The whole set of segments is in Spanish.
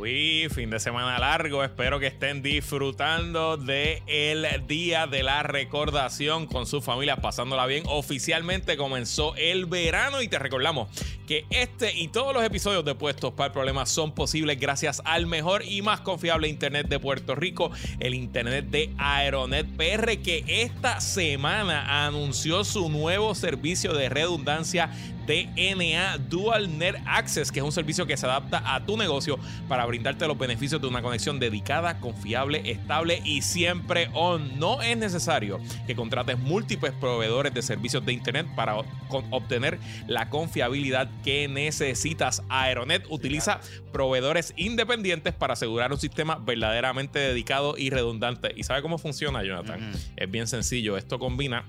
Uy, fin de semana largo. Espero que estén disfrutando de el día de la recordación con sus familias, pasándola bien. Oficialmente comenzó el verano y te recordamos que este y todos los episodios de Puestos para el Problema son posibles gracias al mejor y más confiable internet de Puerto Rico, el internet de Aeronet PR, que esta semana anunció su nuevo servicio de redundancia DNA Dual Net Access, que es un servicio que se adapta a tu negocio para brindarte los beneficios de una conexión dedicada, confiable, estable y siempre on. No es necesario que contrates múltiples proveedores de servicios de Internet para obtener la confiabilidad que necesitas. Aeronet utiliza proveedores independientes para asegurar un sistema verdaderamente dedicado y redundante. ¿Y sabe cómo funciona, Jonathan? Es bien sencillo. Esto combina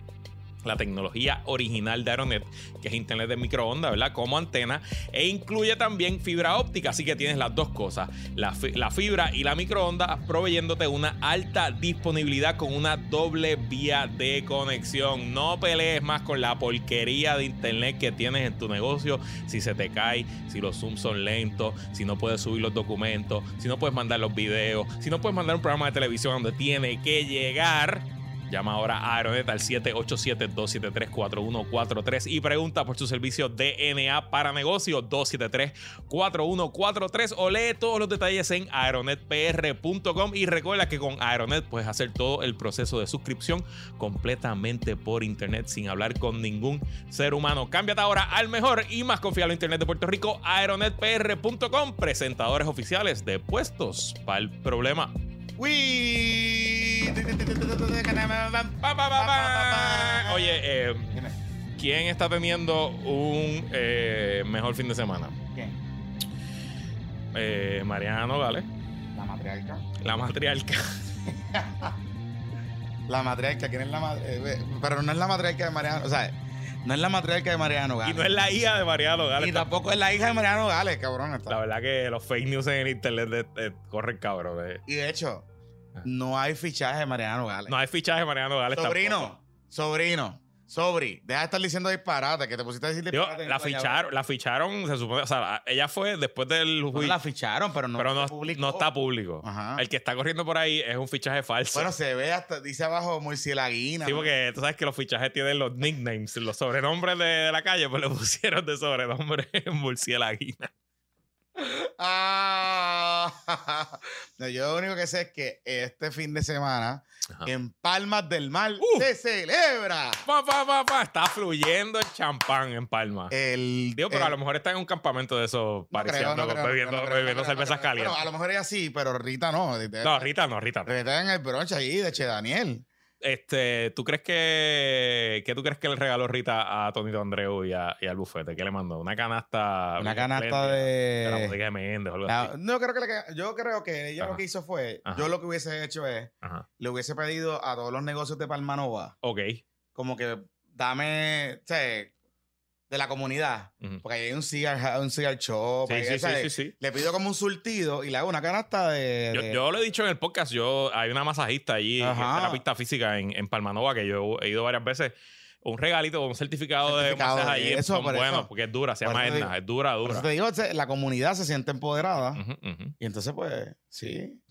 la tecnología original de Aeronet, que es internet de microondas, ¿verdad? Como antena, e incluye también fibra óptica, así que tienes las dos cosas, la, fibra y la microondas, proveyéndote una alta disponibilidad con una doble vía de conexión. No pelees más con la porquería de internet que tienes en tu negocio, si se te cae, si los zooms son lentos, si no puedes subir los documentos, si no puedes mandar los videos, si no puedes mandar un programa de televisión donde tiene que llegar Llama ahora a Aeronet al 787-273-4143 y pregunta por su servicio DNA para negocios 273-4143 o lee todos los detalles en aeronetpr.com y recuerda que con Aeronet puedes hacer todo el proceso de suscripción completamente por internet sin hablar con ningún ser humano. Cámbiate ahora al mejor y más confiable internet de Puerto Rico, aeronetpr.com, presentadores oficiales de puestos para el problema. Oye, eh, ¿quién está teniendo un eh, mejor fin de semana? ¿Quién? Eh, Mariano Gales. La matriarca. La matriarca. la matriarca, ¿quién es la matriarca? Pero no es la matriarca de Mariano, o sea, no es la matriarca de Mariano Gales. Y no es la hija de Mariano Gales. Y tampoco es la hija de Mariano Gales, cabrón. La verdad que los fake news en el internet corren cabrón. Y de hecho, no hay fichaje de Mariano Gales. No hay fichaje de Mariano Gales. Sobrino, sobrino. Sobri, deja de estar diciendo disparate, que te pusiste a decir disparate. la ficharon, la ficharon, se supone, o sea, ella fue después del juicio. la ficharon, pero no, pero no, no está público. El que está corriendo por ahí es un fichaje falso. Bueno, se ve hasta, dice abajo Murcielaguina. Sí, porque tú sabes que los fichajes tienen los nicknames, los sobrenombres de, la calle, pues le pusieron de sobrenombre Murcielaguina. Ah, yo lo único que sé es que este fin de semana en Palmas del Mar uh. se celebra. Está fluyendo el champán en Palmas. El, Digo, pero a lo mejor está en un campamento de esos pareciendo, bebiendo, cervezas calientes. a lo mejor ella sí, pero Rita no. No, Rita no, Rita no. Rita en el bronche ahí de Che Daniel. Este, ¿tú crees que qué tú crees que le regaló Rita a Tonito Andreu y, a, y al bufete? ¿Qué le mandó? Una canasta. Una canasta de. De la música de Méndez o algo así. No, creo que le, yo creo que ella lo que hizo fue. Yo lo que hubiese hecho es. Le hubiese pedido a todos los negocios de Palmanova. Ok. Como que dame. O sea, de la comunidad. Porque ahí hay un cigar, un cigar shop. Sí, sí, sí, Le pido como un surtido y le hago una canasta de. Yo, lo he dicho en el podcast. Yo, hay una masajista allí en la pista física en, en Palmanova que yo he ido varias veces un regalito, un certificado, de masaje allí eso, son buenos porque es dura, se llama Edna, es dura, dura. te digo, la comunidad se siente empoderada y entonces pues sí,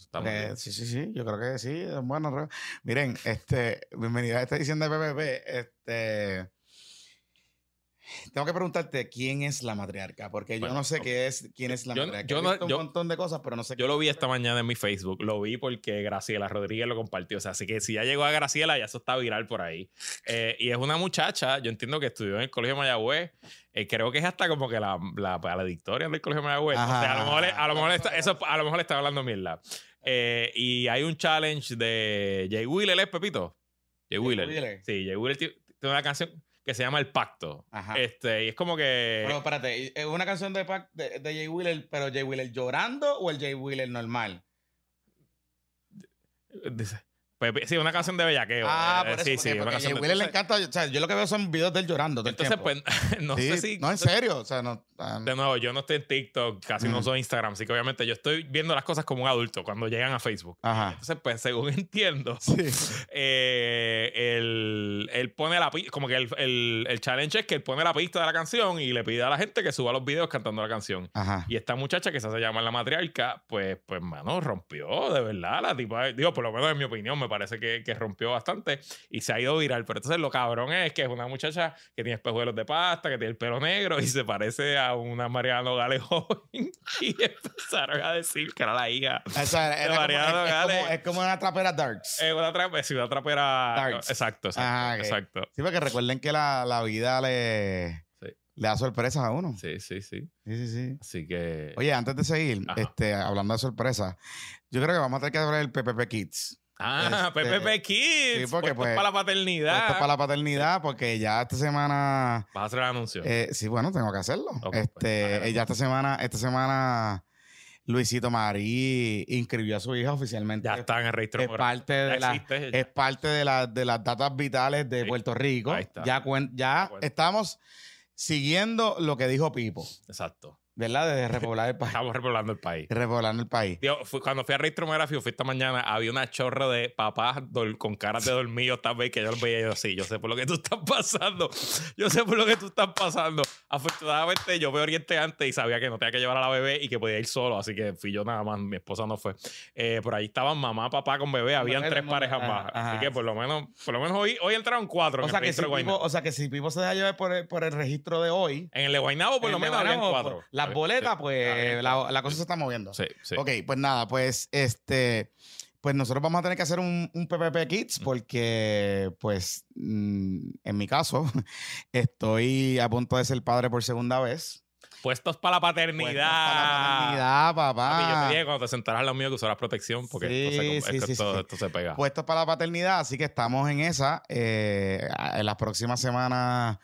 sí, sí, sí, yo creo que sí, bueno, miren, este, bienvenida a esta edición de PPP, este tengo que preguntarte quién es la matriarca, porque yo no sé qué es, quién es la matriarca. Yo, no, un montón de cosas, pero no sé. Yo lo vi esta mañana en mi Facebook, lo vi porque Graciela Rodríguez lo compartió. O sea, así que si ya llegó a Graciela, ya eso está viral por ahí. Eh, y es una muchacha, yo entiendo que estudió en el Colegio Mayagüez. Eh, creo que es hasta como que la, la valedictoria del Colegio Mayagüez. o sea, a lo mejor, a lo mejor está, eso, a lo mejor le está hablando mierda. Eh, y hay un challenge de Jay Wheeler, ¿es Pepito? Jay Wheeler. Sí, Jay Wheeler tiene una canción que se llama El Pacto. Este, y es como que. Pero espérate, ¿es una canción de, de, de Jay Wheeler, pero Jay Wheeler llorando o el Jay Wheeler normal? Dice. Sí, una canción de bellaqueo. Ah, eh, por sí, sí, una canción a Will le encanta. O sea, yo lo que veo son videos de él llorando. entonces, pues, no sé si. No, en serio. O sea, no. Ah, de nuevo, yo no estoy en TikTok, casi no soy Instagram, así que obviamente yo estoy viendo las cosas como un adulto cuando llegan a Facebook. Ajá. Entonces, pues, según entiendo, eh, él, él, pone la pista, como que el, el, el, challenge es que él pone la pista de la canción y le pide a la gente que suba los videos cantando la canción. Ajá. Y esta muchacha que se hace llamar la matriarca, pues, pues, mano, rompió, de verdad, la tipa, digo, por lo menos en mi opinión, me parece que, que rompió bastante y se ha ido viral. Pero entonces lo cabrón es que es una muchacha que tiene espejuelos de pasta, que tiene el pelo negro y se parece a una Mariano Gale joven. y empezaron a decir que era la hija de Mariano es, Gale. Es como, una trapera darks. Es una, trapera, sí, una trapera. Darks. Exacto, exacto. Ah, exacto. Sí, porque recuerden que la, la vida le le da sorpresas a uno. Sí, sí, sí. Sí, sí, sí. Así que. Oye, antes de seguir, este, hablando de sorpresas, yo creo que vamos a tener que hablar del PPP Kids. Ah, PPP Kids. Sí, porque pues, para la paternidad. Esto es para la paternidad, porque ya esta semana. Vas a hacer el anuncio. Eh, sí, bueno, tengo que hacerlo. Pues, este, ya esta semana, esta semana. Luisito Marí inscribió a su hija oficialmente. Ya está en el registro. Es parte de, la, es parte de, la, de las datas vitales de Puerto Rico. Ahí está. Ya, ya estamos siguiendo lo que dijo Pipo. Exacto. ¿Verdad? De repoblar el país. Estamos repoblando el país. Repoblando el país. cuando fui a registro fui esta mañana, había una chorra de papás con caras de dormido vez que yo los veía yo así. Yo sé por lo que tú estás pasando. Yo sé por lo que tú estás pasando. Afortunadamente, yo me orienté antes y sabía que no tenía que llevar a la bebé y que podía ir solo. Así que fui yo nada más. Mi esposa no fue. Eh, por ahí estaban mamá, papá con bebé. Habían tres parejas más. Así que por lo menos, por lo menos hoy, hoy entraron cuatro. O, sea, que si Pipo, o sea que si Pipo se deja llevar por el, por el registro de hoy. En el de Guaynabo, por lo menos, habían cuatro. La boletas, pues la, cosa se está moviendo. Sí, sí. Ok, pues nada, pues este. Pues nosotros vamos a tener que hacer un, un PPP Kids porque, pues, mm, en mi caso, estoy a punto de ser padre por segunda vez. Puestos para la paternidad. Puestos para la paternidad, papá. yo te dije cuando te sentarás lo mío que usarás protección porque esto, se, esto, se pega. Puestos para la paternidad, así que estamos en esa. Eh, en las próximas semanas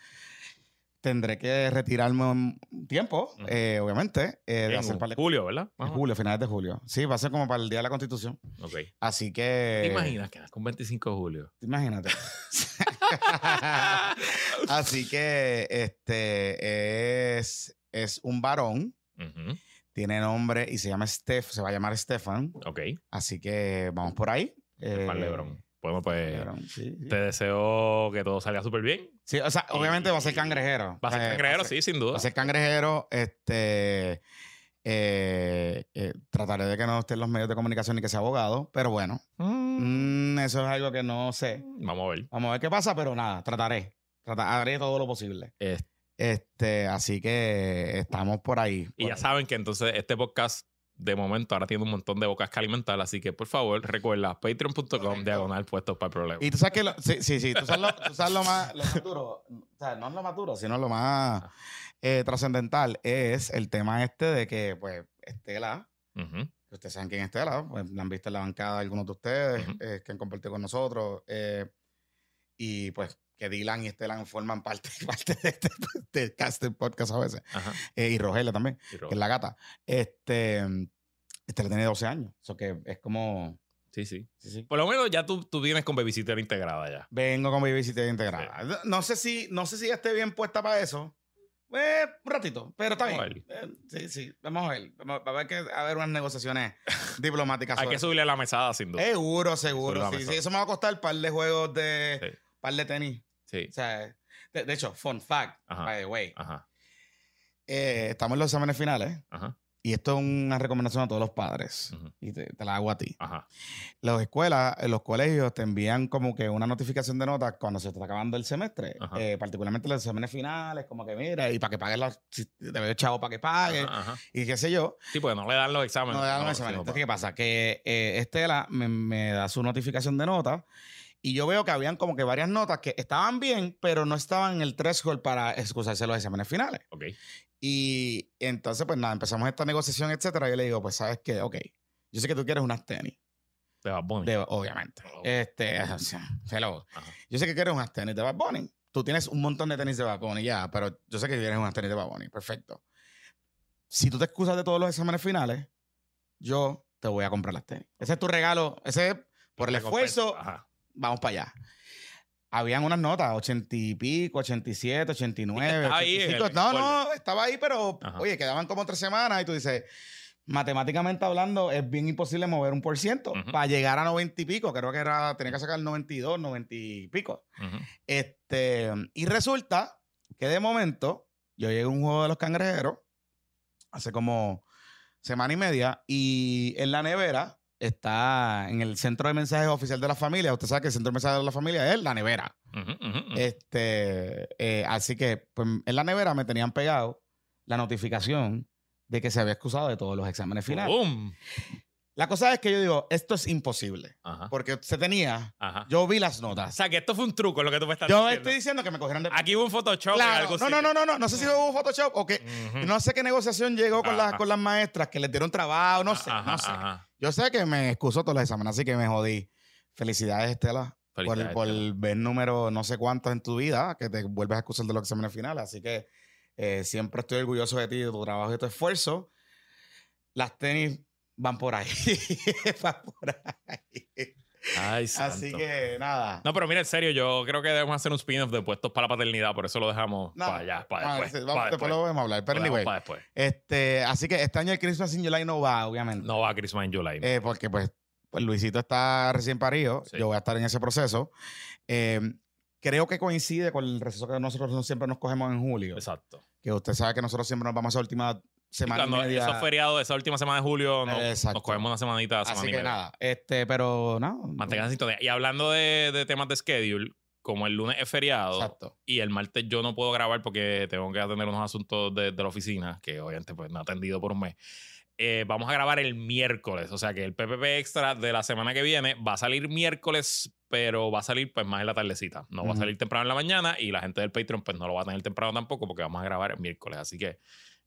tendré que retirarme un tiempo, eh, obviamente. Eh, en julio, ¿verdad? En julio, finales de julio. Sí, va a ser como para el Día de la Constitución. Ok. Así que... ¿Te imaginas que con 25 de julio? Imagínate. Así que este es, es un varón. Tiene nombre y se llama Steph, se va a llamar Stefan. Ok. Así que vamos por ahí. Stefan Lebron. Bueno, pues te deseo que todo salga súper bien. Sí, o sea, obviamente va a ser cangrejero. Va a ser eh, cangrejero, sí, sin duda. Va a ser cangrejero. Este. Eh, eh, trataré de que no esté en los medios de comunicación ni que sea abogado, pero bueno, mm. Mm, eso es algo que no sé. Vamos a ver. Vamos a ver qué pasa, pero nada, trataré. haré todo lo posible. Este, así que estamos por ahí. y ya saben que entonces este podcast de momento ahora tiene un montón de bocas que alimentar, así que por favor recuerda patreon.com diagonal puestos para el problema. Y tú sabes que, lo, sí, sí, sí, tú sabes lo, tú sabes lo más, lo más duro, o sea, no es lo más duro, sino lo más eh, trascendental es el tema este de que, pues, Estela, que ustedes saben quién es Estela, pues la han visto en la bancada algunos de ustedes eh, que han compartido con nosotros, eh, y pues que Dylan y Estelan forman parte, parte de este, de este podcast a veces. Eh, y Rogelia también, que es la gata. Este, este tiene 12 años. Eso que es como. Sí, sí, Por lo menos ya tú, tú vienes con babysitter integrada ya. Vengo con babysitter integrada. No sé si, no sé si esté bien puesta para eso. Eh, un ratito, pero está bien. Eh, sí, sí, vamos a ver. Vamos a ver que haber unas negociaciones diplomáticas. Hay que subirle a la mesada, sin duda. Seguro, seguro. Sí, sí, eso me va a costar un par de juegos de. par de tenis. Sí. O sea, de, hecho, fun fact, by the way. Eh, estamos en los exámenes finales. Y esto es una recomendación a todos los padres. Y te, la hago a ti. Las escuelas, los colegios te envían como que una notificación de notas cuando se está acabando el semestre. Eh, particularmente los exámenes finales, como que mira, y para que pagues los. Te chavo para que pague. Y qué sé yo. Sí, porque no le dan los exámenes. No le dan los exámenes. Entonces, ¿qué pasa? Que eh, Estela me, me da su notificación de notas y yo veo que habían como que varias notas que estaban bien, pero no estaban en el threshold para excusarse los exámenes finales. Ok. Y entonces, pues nada, empezamos esta negociación, etcétera. Y yo le digo, pues, ¿sabes qué? Ok, yo sé que tú quieres unas tenis. De Bad Bunny. obviamente. Este, hello. Yo sé que quieres unas tenis de Bad Bunny. Tú tienes un montón de tenis de Bad Bunny ya, pero yo sé que quieres unas tenis de Bad Bunny. Perfecto. Si tú te excusas de todos los exámenes finales, yo te voy a comprar las tenis. Ese es tu regalo. Ese es por el esfuerzo, vamos para allá. Habían unas notas, ochenta y pico, 87, 89. Ahí no, no, estaba ahí, pero oye, quedaban como tres semanas y tú dices, matemáticamente hablando, es bien imposible mover un por ciento para llegar a 90 y pico. Creo que era, tenía que sacar 92, 90 y pico. este, y resulta que de momento yo llegué a un juego de los cangrejeros hace como semana y media y en la nevera está en el centro de mensajes oficial de la familia. Usted sabe que el centro de mensajes de la familia es la nevera. Este, eh, así que pues, en la nevera me tenían pegado la notificación de que se había excusado de todos los exámenes finales. La cosa es que yo digo, esto es imposible. Porque se tenía. Yo vi las notas. O sea, que esto fue un truco lo que tú me estás diciendo. Yo estoy diciendo que me cogieron de. Aquí hubo un Photoshop. Claro. no, no, no, no, no. No sé si hubo un Photoshop o que. No sé qué negociación llegó con, las, con las maestras que les dieron trabajo. No sé. no sé. Yo sé que me excusó todos los exámenes, así que me jodí. Felicidades, Estela. por, por ver número no sé cuántos en tu vida, que te vuelves a excusar de los exámenes finales. Así que eh, siempre estoy orgulloso de ti, de tu trabajo y de tu esfuerzo. Las tenis van por ahí. van por ahí. Ay, Así que nada. No, pero mira, en serio, yo creo que debemos hacer un spin-off de puestos para la paternidad, por eso lo dejamos para allá, para después. Vamos, después, lo vamos a hablar. Pero anyway, Este, así que este año el Christmas in July no va, obviamente. No va Christmas in July. Eh, porque pues, pues, Luisito está recién parido. Yo voy a estar en ese proceso. Eh, creo que coincide con el receso que nosotros siempre nos cogemos en julio. Exacto. Que usted sabe que nosotros siempre nos vamos a última semana. Cuando y esos feriados, esa última semana de julio, nos, cogemos una semanita. Así que nada, este, pero no. Mantengan sintonía. Y hablando de, temas de schedule, como el lunes es feriado y el martes yo no puedo grabar porque tengo que atender unos asuntos de, la oficina, que obviamente pues no he atendido por un mes. Eh, vamos a grabar el miércoles, o sea que el PPP extra de la semana que viene va a salir miércoles, pero va a salir pues más en la tardecita. No va a salir temprano en la mañana y la gente del Patreon pues no lo va a tener temprano tampoco porque vamos a grabar el miércoles. Así que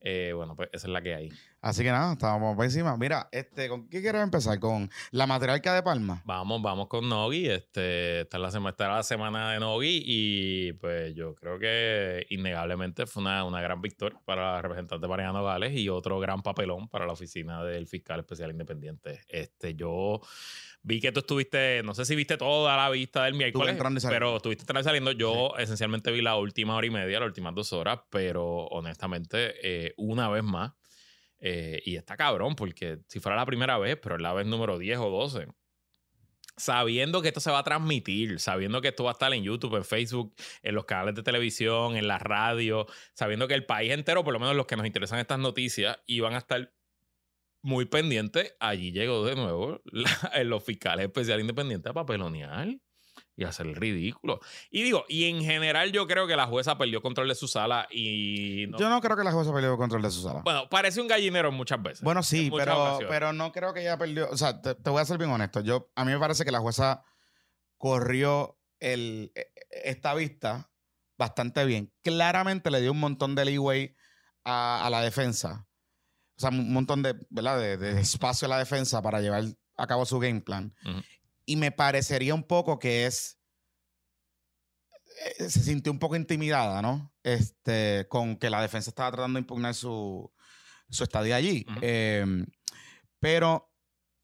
eh, bueno, pues esa es la que hay. Así que nada, estábamos por encima. Mira, este, ¿con qué quieres empezar? ¿Con la matriarca de Palma? Vamos, vamos con Nogi. Este, esta es la, semana, la semana de Nogi y pues yo creo que innegablemente fue una, una gran victoria para la representante Mariano Gales y otro gran papelón para la oficina del fiscal especial independiente. Este, yo Vi que tú estuviste, no sé si viste toda la vista del miércoles, pero estuviste saliendo. Yo esencialmente vi la última hora y media, las últimas dos horas, pero honestamente, eh, una vez más, eh, y está cabrón, porque si fuera la primera vez, pero es la vez número 10 o 12, sabiendo que esto se va a transmitir, sabiendo que esto va a estar en YouTube, en Facebook, en los canales de televisión, en la radio, sabiendo que el país entero, por lo menos los que nos interesan estas noticias, iban a estar muy pendiente, allí llegó de nuevo los fiscales especiales independientes a papelonear y hacer el ridículo. Y digo, y en general yo creo que la jueza perdió control de su sala y... Yo no creo que la jueza perdió control de su sala. Bueno, parece un gallinero muchas veces. Bueno, sí, pero, pero no creo que ella perdió... O sea, te, voy a ser bien honesto. Yo, a mí me parece que la jueza corrió el, e, esta vista bastante bien. Claramente le dio un montón de leeway a, a la defensa o sea, un montón de, ¿verdad? De, espacio a la defensa para llevar a cabo su game plan. Y me parecería un poco que es. Eh, se sintió un poco intimidada, ¿no? Este, con que la defensa estaba tratando de impugnar su, su estadía allí. Em, pero,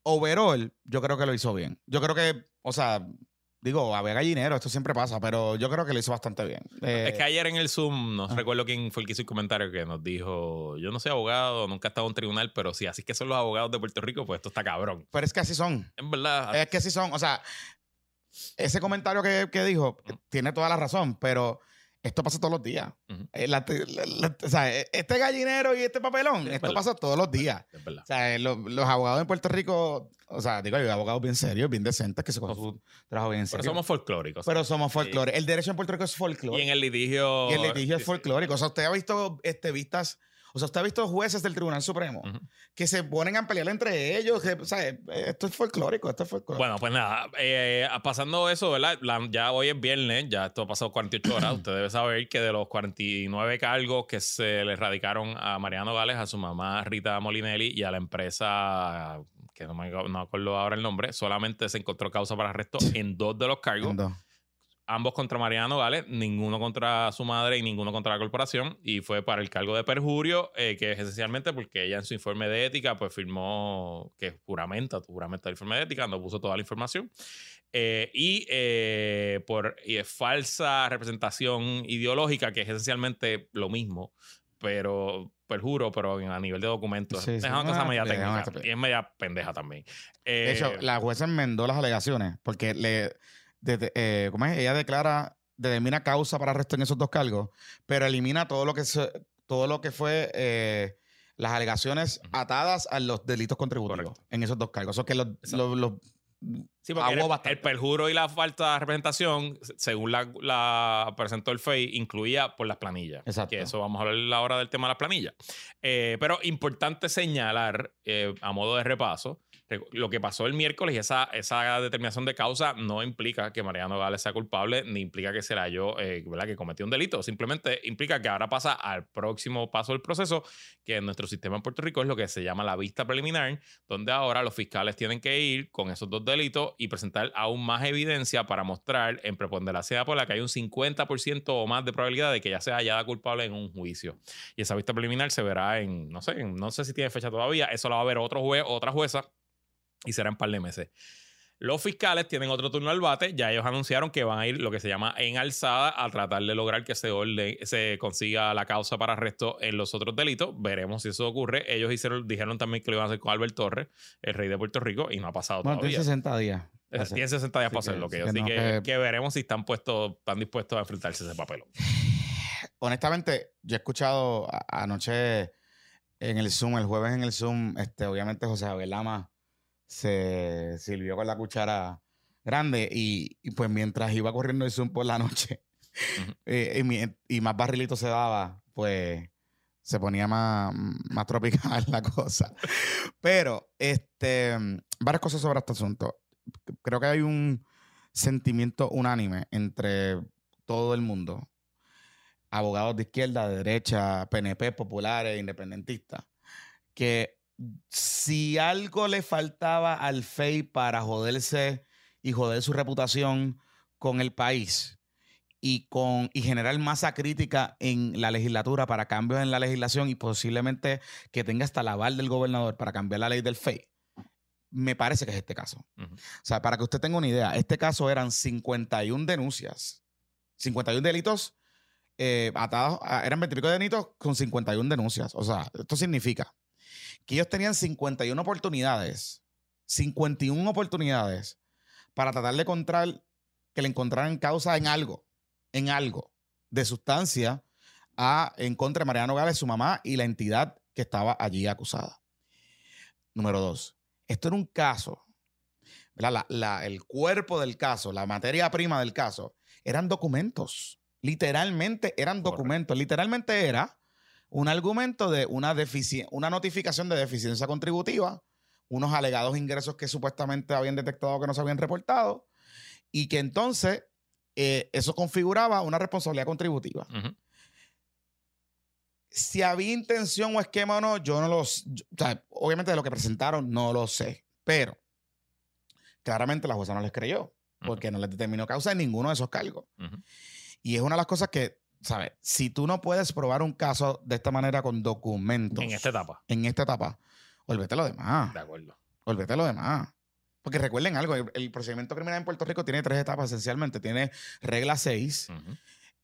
overall, yo creo que lo hizo bien. Yo creo que, o sea, Digo, había gallinero, esto siempre pasa, pero yo creo que lo hizo bastante bien. es que eh, ayer en el Zoom, no recuerdo quién fue el que hizo el comentario que nos dijo, yo no soy abogado, nunca he estado en un tribunal, pero sí, así que son los abogados de Puerto Rico, pues esto está cabrón. Pero es que así son. En verdad. Es que así son. O sea, ese comentario que, que dijo tiene toda la razón, pero esto pasa todos los días. Eh, o sea, e, este gallinero y este papelón, esto pasa todos los días. O sea, los, abogados en Puerto Rico, o sea, digo, hay abogados bien serios, bien decentes, que se cogen su trabajo bien serio. Pero somos folclóricos. Pero somos folclóricos. El derecho en Puerto Rico es folclórico. Y en el litigio. Y el litigio es folclórico. O sea, usted ha visto este, vistas o sea, usted ha visto jueces del Tribunal Supremo que se ponen a pelear entre ellos. o sea, esto es folclórico, esto es folclórico. Bueno, pues nada, eh, pasando eso, ¿verdad? ya hoy es viernes, ya esto ha pasado 48 horas. usted debe saber que de los 49 cargos que se le radicaron a Mariano Gales, a su mamá Rita Molinelli y a la empresa que no me, no acuerdo ahora el nombre, solamente se encontró causa para arresto en dos de los cargos ambos contra Mariano Gales, ninguno contra su madre y ninguno contra la corporación. Y fue para el cargo de perjurio, eh, que es esencialmente porque ella en su informe de ética, pues firmó que juramenta, tu juramenta el informe de ética, no puso toda la información. Eh, y eh, por falsa representación ideológica, que es esencialmente lo mismo, pero perjuro, pero a nivel de documentos. es una cosa media técnica y es media pendeja también. de hecho, la jueza enmendó las alegaciones porque le de, ¿cómo es? Ella declara, determina causa para arresto en esos dos cargos, pero elimina todo lo que, todo lo que fue eh, las alegaciones atadas a los delitos contributivos en esos dos cargos. O que los, los, Sí, porque el, perjuro y la falta de representación, según la, presentó el FEI, incluía por las planillas. Exacto. Que eso vamos a hablar ahora del tema de las planillas. Eh, pero importante señalar, eh, a modo de repaso, lo que pasó el miércoles y esa, esa determinación de causa no implica que Mariano Gales sea culpable, ni implica que será yo, eh, ¿verdad? Que cometió un delito. Simplemente implica que ahora pasa al próximo paso del proceso, que en nuestro sistema en Puerto Rico es lo que se llama la vista preliminar, donde ahora los fiscales tienen que ir con esos dos delitos y presentar aún más evidencia para mostrar en preponderancia por la que hay un 50% o más de probabilidad de que ya sea hallada culpable en un juicio. Y esa vista preliminar se verá en, no sé, no sé si tiene fecha todavía, eso lo va a ver otro juez, otra jueza y será en par de meses. Los fiscales tienen otro turno al bate. Ya ellos anunciaron que van a ir lo que se llama en alzada a tratar de lograr que se, se consiga la causa para arresto en los otros delitos. Veremos si eso ocurre. Ellos hicieron, dijeron también que lo iban a hacer con Albert Torres, el rey de Puerto Rico, y no ha pasado bueno, todavía. Tiene 60 días. Tiene 60 días para hacerlo. Que, así que, que, veremos si están puestos, están dispuestos a enfrentarse a ese papel. Honestamente, yo he escuchado anoche en el Zoom, el jueves en el Zoom, este, obviamente José Abelama se sirvió con la cuchara grande y, pues mientras iba corriendo el Zoom por la noche eh, y, más barrilito se daba, pues se ponía más, más tropical la cosa. Pero, este, varias cosas sobre este asunto. Creo que hay un sentimiento unánime entre todo el mundo, abogados de izquierda, de derecha, PNP, populares, independentistas, que si algo le faltaba al FEI para joderse y joder su reputación con el país y, con, y generar masa crítica en la legislatura para cambios en la legislación y posiblemente que tenga hasta la aval del gobernador para cambiar la ley del FEI, me parece que es este caso. O sea, para que usted tenga una idea, este caso eran 51 denuncias, 51 delitos eh, atados, eran 25 delitos con 51 denuncias. O sea, esto significa que ellos tenían 51 oportunidades, 51 oportunidades para tratar de encontrar, que le encontraran causa en algo, en algo de sustancia a, en contra de Mariano Gales, su mamá y la entidad que estaba allí acusada. Número dos, esto era un caso, el cuerpo del caso, la materia prima del caso, eran documentos. Literalmente eran documentos. Literalmente era un argumento de una, una notificación de deficiencia contributiva, unos alegados ingresos que supuestamente habían detectado que no se habían reportado, y que entonces eh, eso configuraba una responsabilidad contributiva. Si había intención o esquema o no, yo no lo sé. obviamente de lo que presentaron no lo sé, pero claramente la jueza no les creyó porque no les determinó causa en ninguno de esos cargos. Y es una de las cosas que ¿sabes? Si tú no puedes probar un caso de esta manera con documentos. En esta etapa. En esta etapa, olvídate lo demás. De acuerdo. Olvídate lo demás. Porque recuerden algo, el, procedimiento criminal en Puerto Rico tiene tres etapas esencialmente. Tiene regla 6,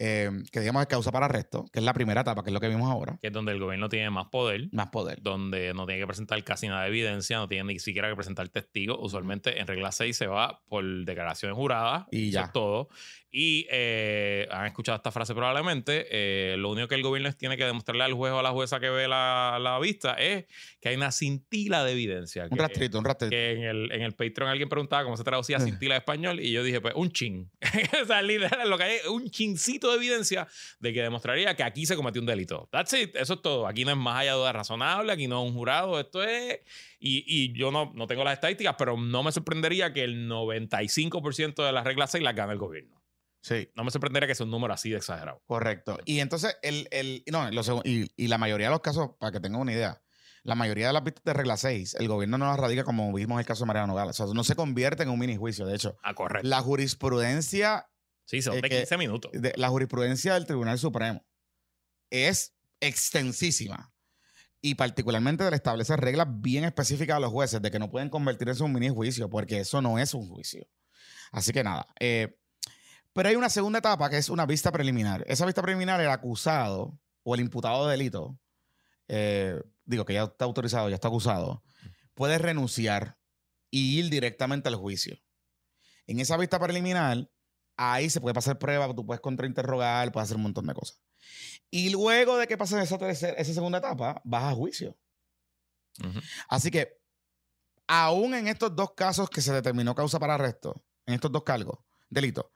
Em, que digamos es causa para arresto, que es la primera etapa, que es lo que vimos ahora. Que es donde el gobierno tiene más poder. Más poder. Donde no tiene que presentar casi nada de evidencia, no tiene ni siquiera que presentar testigos. Usualmente en regla 6 se va por declaraciones juradas. Y ya. todo. Y eh, han escuchado esta frase probablemente. Eh, lo único que el gobierno tiene que demostrarle al juez o a la jueza que ve la, la vista es que hay una cintila de evidencia. Un rastrito, un rastrito. Que en el, en el Patreon alguien preguntaba cómo se traducía cintila de español y yo dije, pues, un chin. o sea, literal, lo que hay es un chincito de evidencia de que demostraría que aquí se cometió un delito. That's it. Eso es todo. Aquí no es más allá de duda razonable, aquí no es un jurado. Esto es. Y, y yo no, no tengo las estadísticas, pero no me sorprendería que el 95% de las reglas 6 las gane el gobierno. Sí. No me sorprendería que sea un número así de exagerado. Correcto. Y entonces, el, el no, y, y, la mayoría de los casos, para que tengan una idea, la mayoría de las vistas de regla 6, el gobierno no las radica como vimos en el caso de Mariano Nogales. O sea, no se convierte en un mini juicio. De hecho, ah, correcto. la jurisprudencia Sí, son de 15 minutos. la jurisprudencia del Tribunal Supremo es extensísima y particularmente le establece reglas bien específicas a los jueces de que no pueden convertirse en un mini juicio porque eso no es un juicio. Así que nada. Eh, pero hay una segunda etapa que es una vista preliminar. Esa vista preliminar, el acusado o el imputado de delito, eh, digo que ya está autorizado, ya está acusado, puede renunciar y ir directamente al juicio. En esa vista preliminar, ahí se puede pasar prueba, tú puedes contrainterrogar, puedes hacer un montón de cosas. Y luego de que pase esa, esa segunda etapa, vas a juicio. Así que, aún en estos dos casos que se determinó causa para arresto, en estos dos cargos, delitos,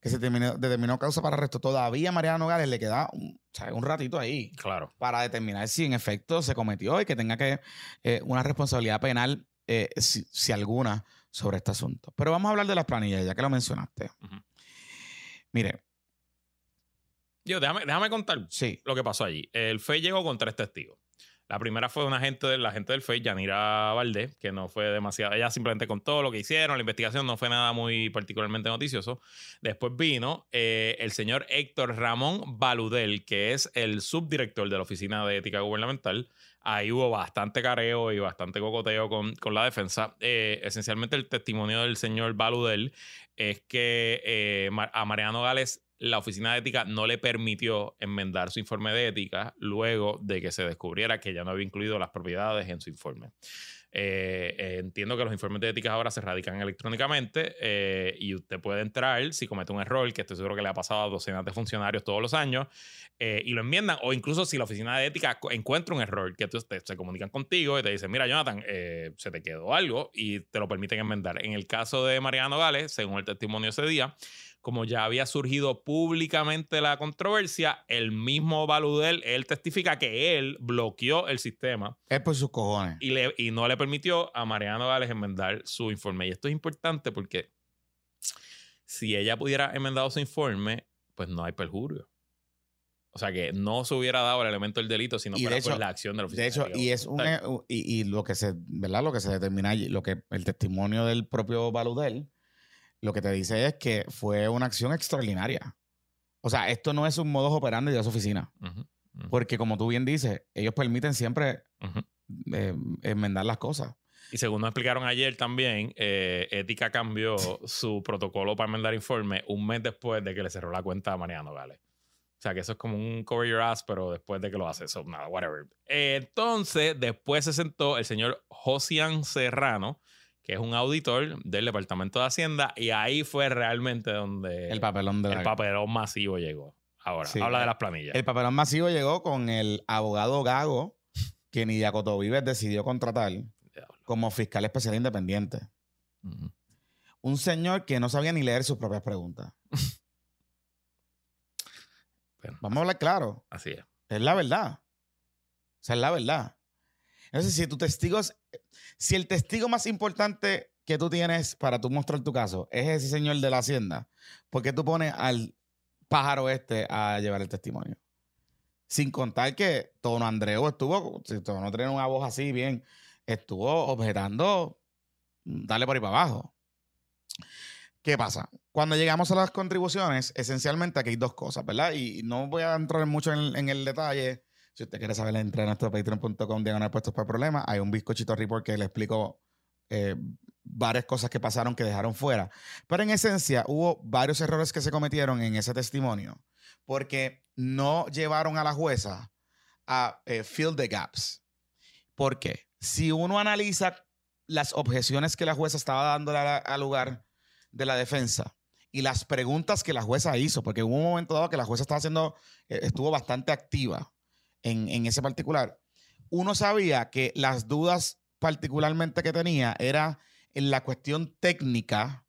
que se determinó, causa para arresto, todavía a Mariana Nogales le queda un, un, ratito ahí. Claro. Para determinar si en efecto se cometió y que tenga que eh, una responsabilidad penal, eh, si, alguna, sobre este asunto. Pero vamos a hablar de las planillas, ya que lo mencionaste. Mire, yo, déjame, déjame contar sí. lo que pasó allí. El FEI llegó con tres testigos. La primera fue una agente de la gente del FEI, Yanira Valdés, que no fue demasiado. Ella simplemente contó lo que hicieron, la investigación no fue nada muy particularmente noticioso. Después vino eh, el señor Héctor Ramón Baludel, que es el subdirector de la Oficina de Ética Gubernamental. Ahí hubo bastante careo y bastante cocoteo con, con la defensa. Eh, esencialmente, el testimonio del señor Baludel es que eh, a Mariano Gales la oficina de ética no le permitió enmendar su informe de ética luego de que se descubriera que ya no había incluido las propiedades en su informe. Eh, eh, entiendo que los informes de ética ahora se radican electrónicamente eh, y usted puede entrar si comete un error, que estoy seguro que le ha pasado a docenas de funcionarios todos los años, y lo enmiendan, o incluso si la oficina de ética encuentra un error, que usted se comunican contigo y te dicen, mira Jonathan, se te quedó algo y te lo permiten enmendar. En el caso de Mariano Gales, según el testimonio ese día, como ya había surgido públicamente la controversia, el mismo Baludel, él testifica que él bloqueó el sistema. Es por sus cojones. Y, le, y no le permitió a Mariano Gales enmendar su informe. Y esto es importante porque si ella pudiera enmendar su informe, pues no hay perjurio. O sea que no se hubiera dado el elemento del delito, sino por la acción de la oficina. De hecho, y es un, e, y, y, lo que se, ¿verdad? Lo que se determina lo que el testimonio del propio Baludel lo que te dice es que fue una acción extraordinaria. O sea, esto no es un modo operandi de su oficina. Porque como tú bien dices, ellos permiten siempre eh, enmendar las cosas. Y según nos explicaron ayer también, eh, Ética cambió su protocolo para enmendar informe un mes después de que le cerró la cuenta a Mariano Gale. O sea, que eso es como un cover your ass, pero después de que lo hace. So, nada, whatever. entonces, después se sentó el señor Josian Serrano, que es un auditor del Departamento de Hacienda, y ahí fue realmente donde el papelón, el papelón masivo llegó. Ahora, habla de las planillas. El papelón masivo llegó con el abogado Gago, que Nidia Vives decidió contratar como fiscal especial independiente. Un señor que no sabía ni leer sus propias preguntas. Vamos a hablar claro. Así es. Es la verdad. O sea, es la verdad. Entonces, si tu testigo si el testigo más importante que tú tienes para tú mostrar tu caso es ese señor de la hacienda, ¿por qué tú pones al pájaro este a llevar el testimonio? Sin contar que Tono Andreu estuvo, si Tono tiene una voz así bien, estuvo objetando, dale por ahí para abajo. ¿Qué pasa? Cuando llegamos a las contribuciones, esencialmente aquí hay dos cosas, ¿verdad? Y no voy a entrar mucho en el detalle si usted quiere saber, entra a nuestro patreon.com diagonal puestos para problemas. Hay un bizcochito report que le explico eh, varias cosas que pasaron que dejaron fuera. Pero en esencia, hubo varios errores que se cometieron en ese testimonio porque no llevaron a la jueza a eh, fill the gaps. ¿Por qué? Si uno analiza las objeciones que la jueza estaba dando al lugar de la defensa y las preguntas que la jueza hizo, porque hubo un momento dado que la jueza estaba haciendo, eh, estuvo bastante activa en, ese particular, uno sabía que las dudas particularmente que tenía era en la cuestión técnica,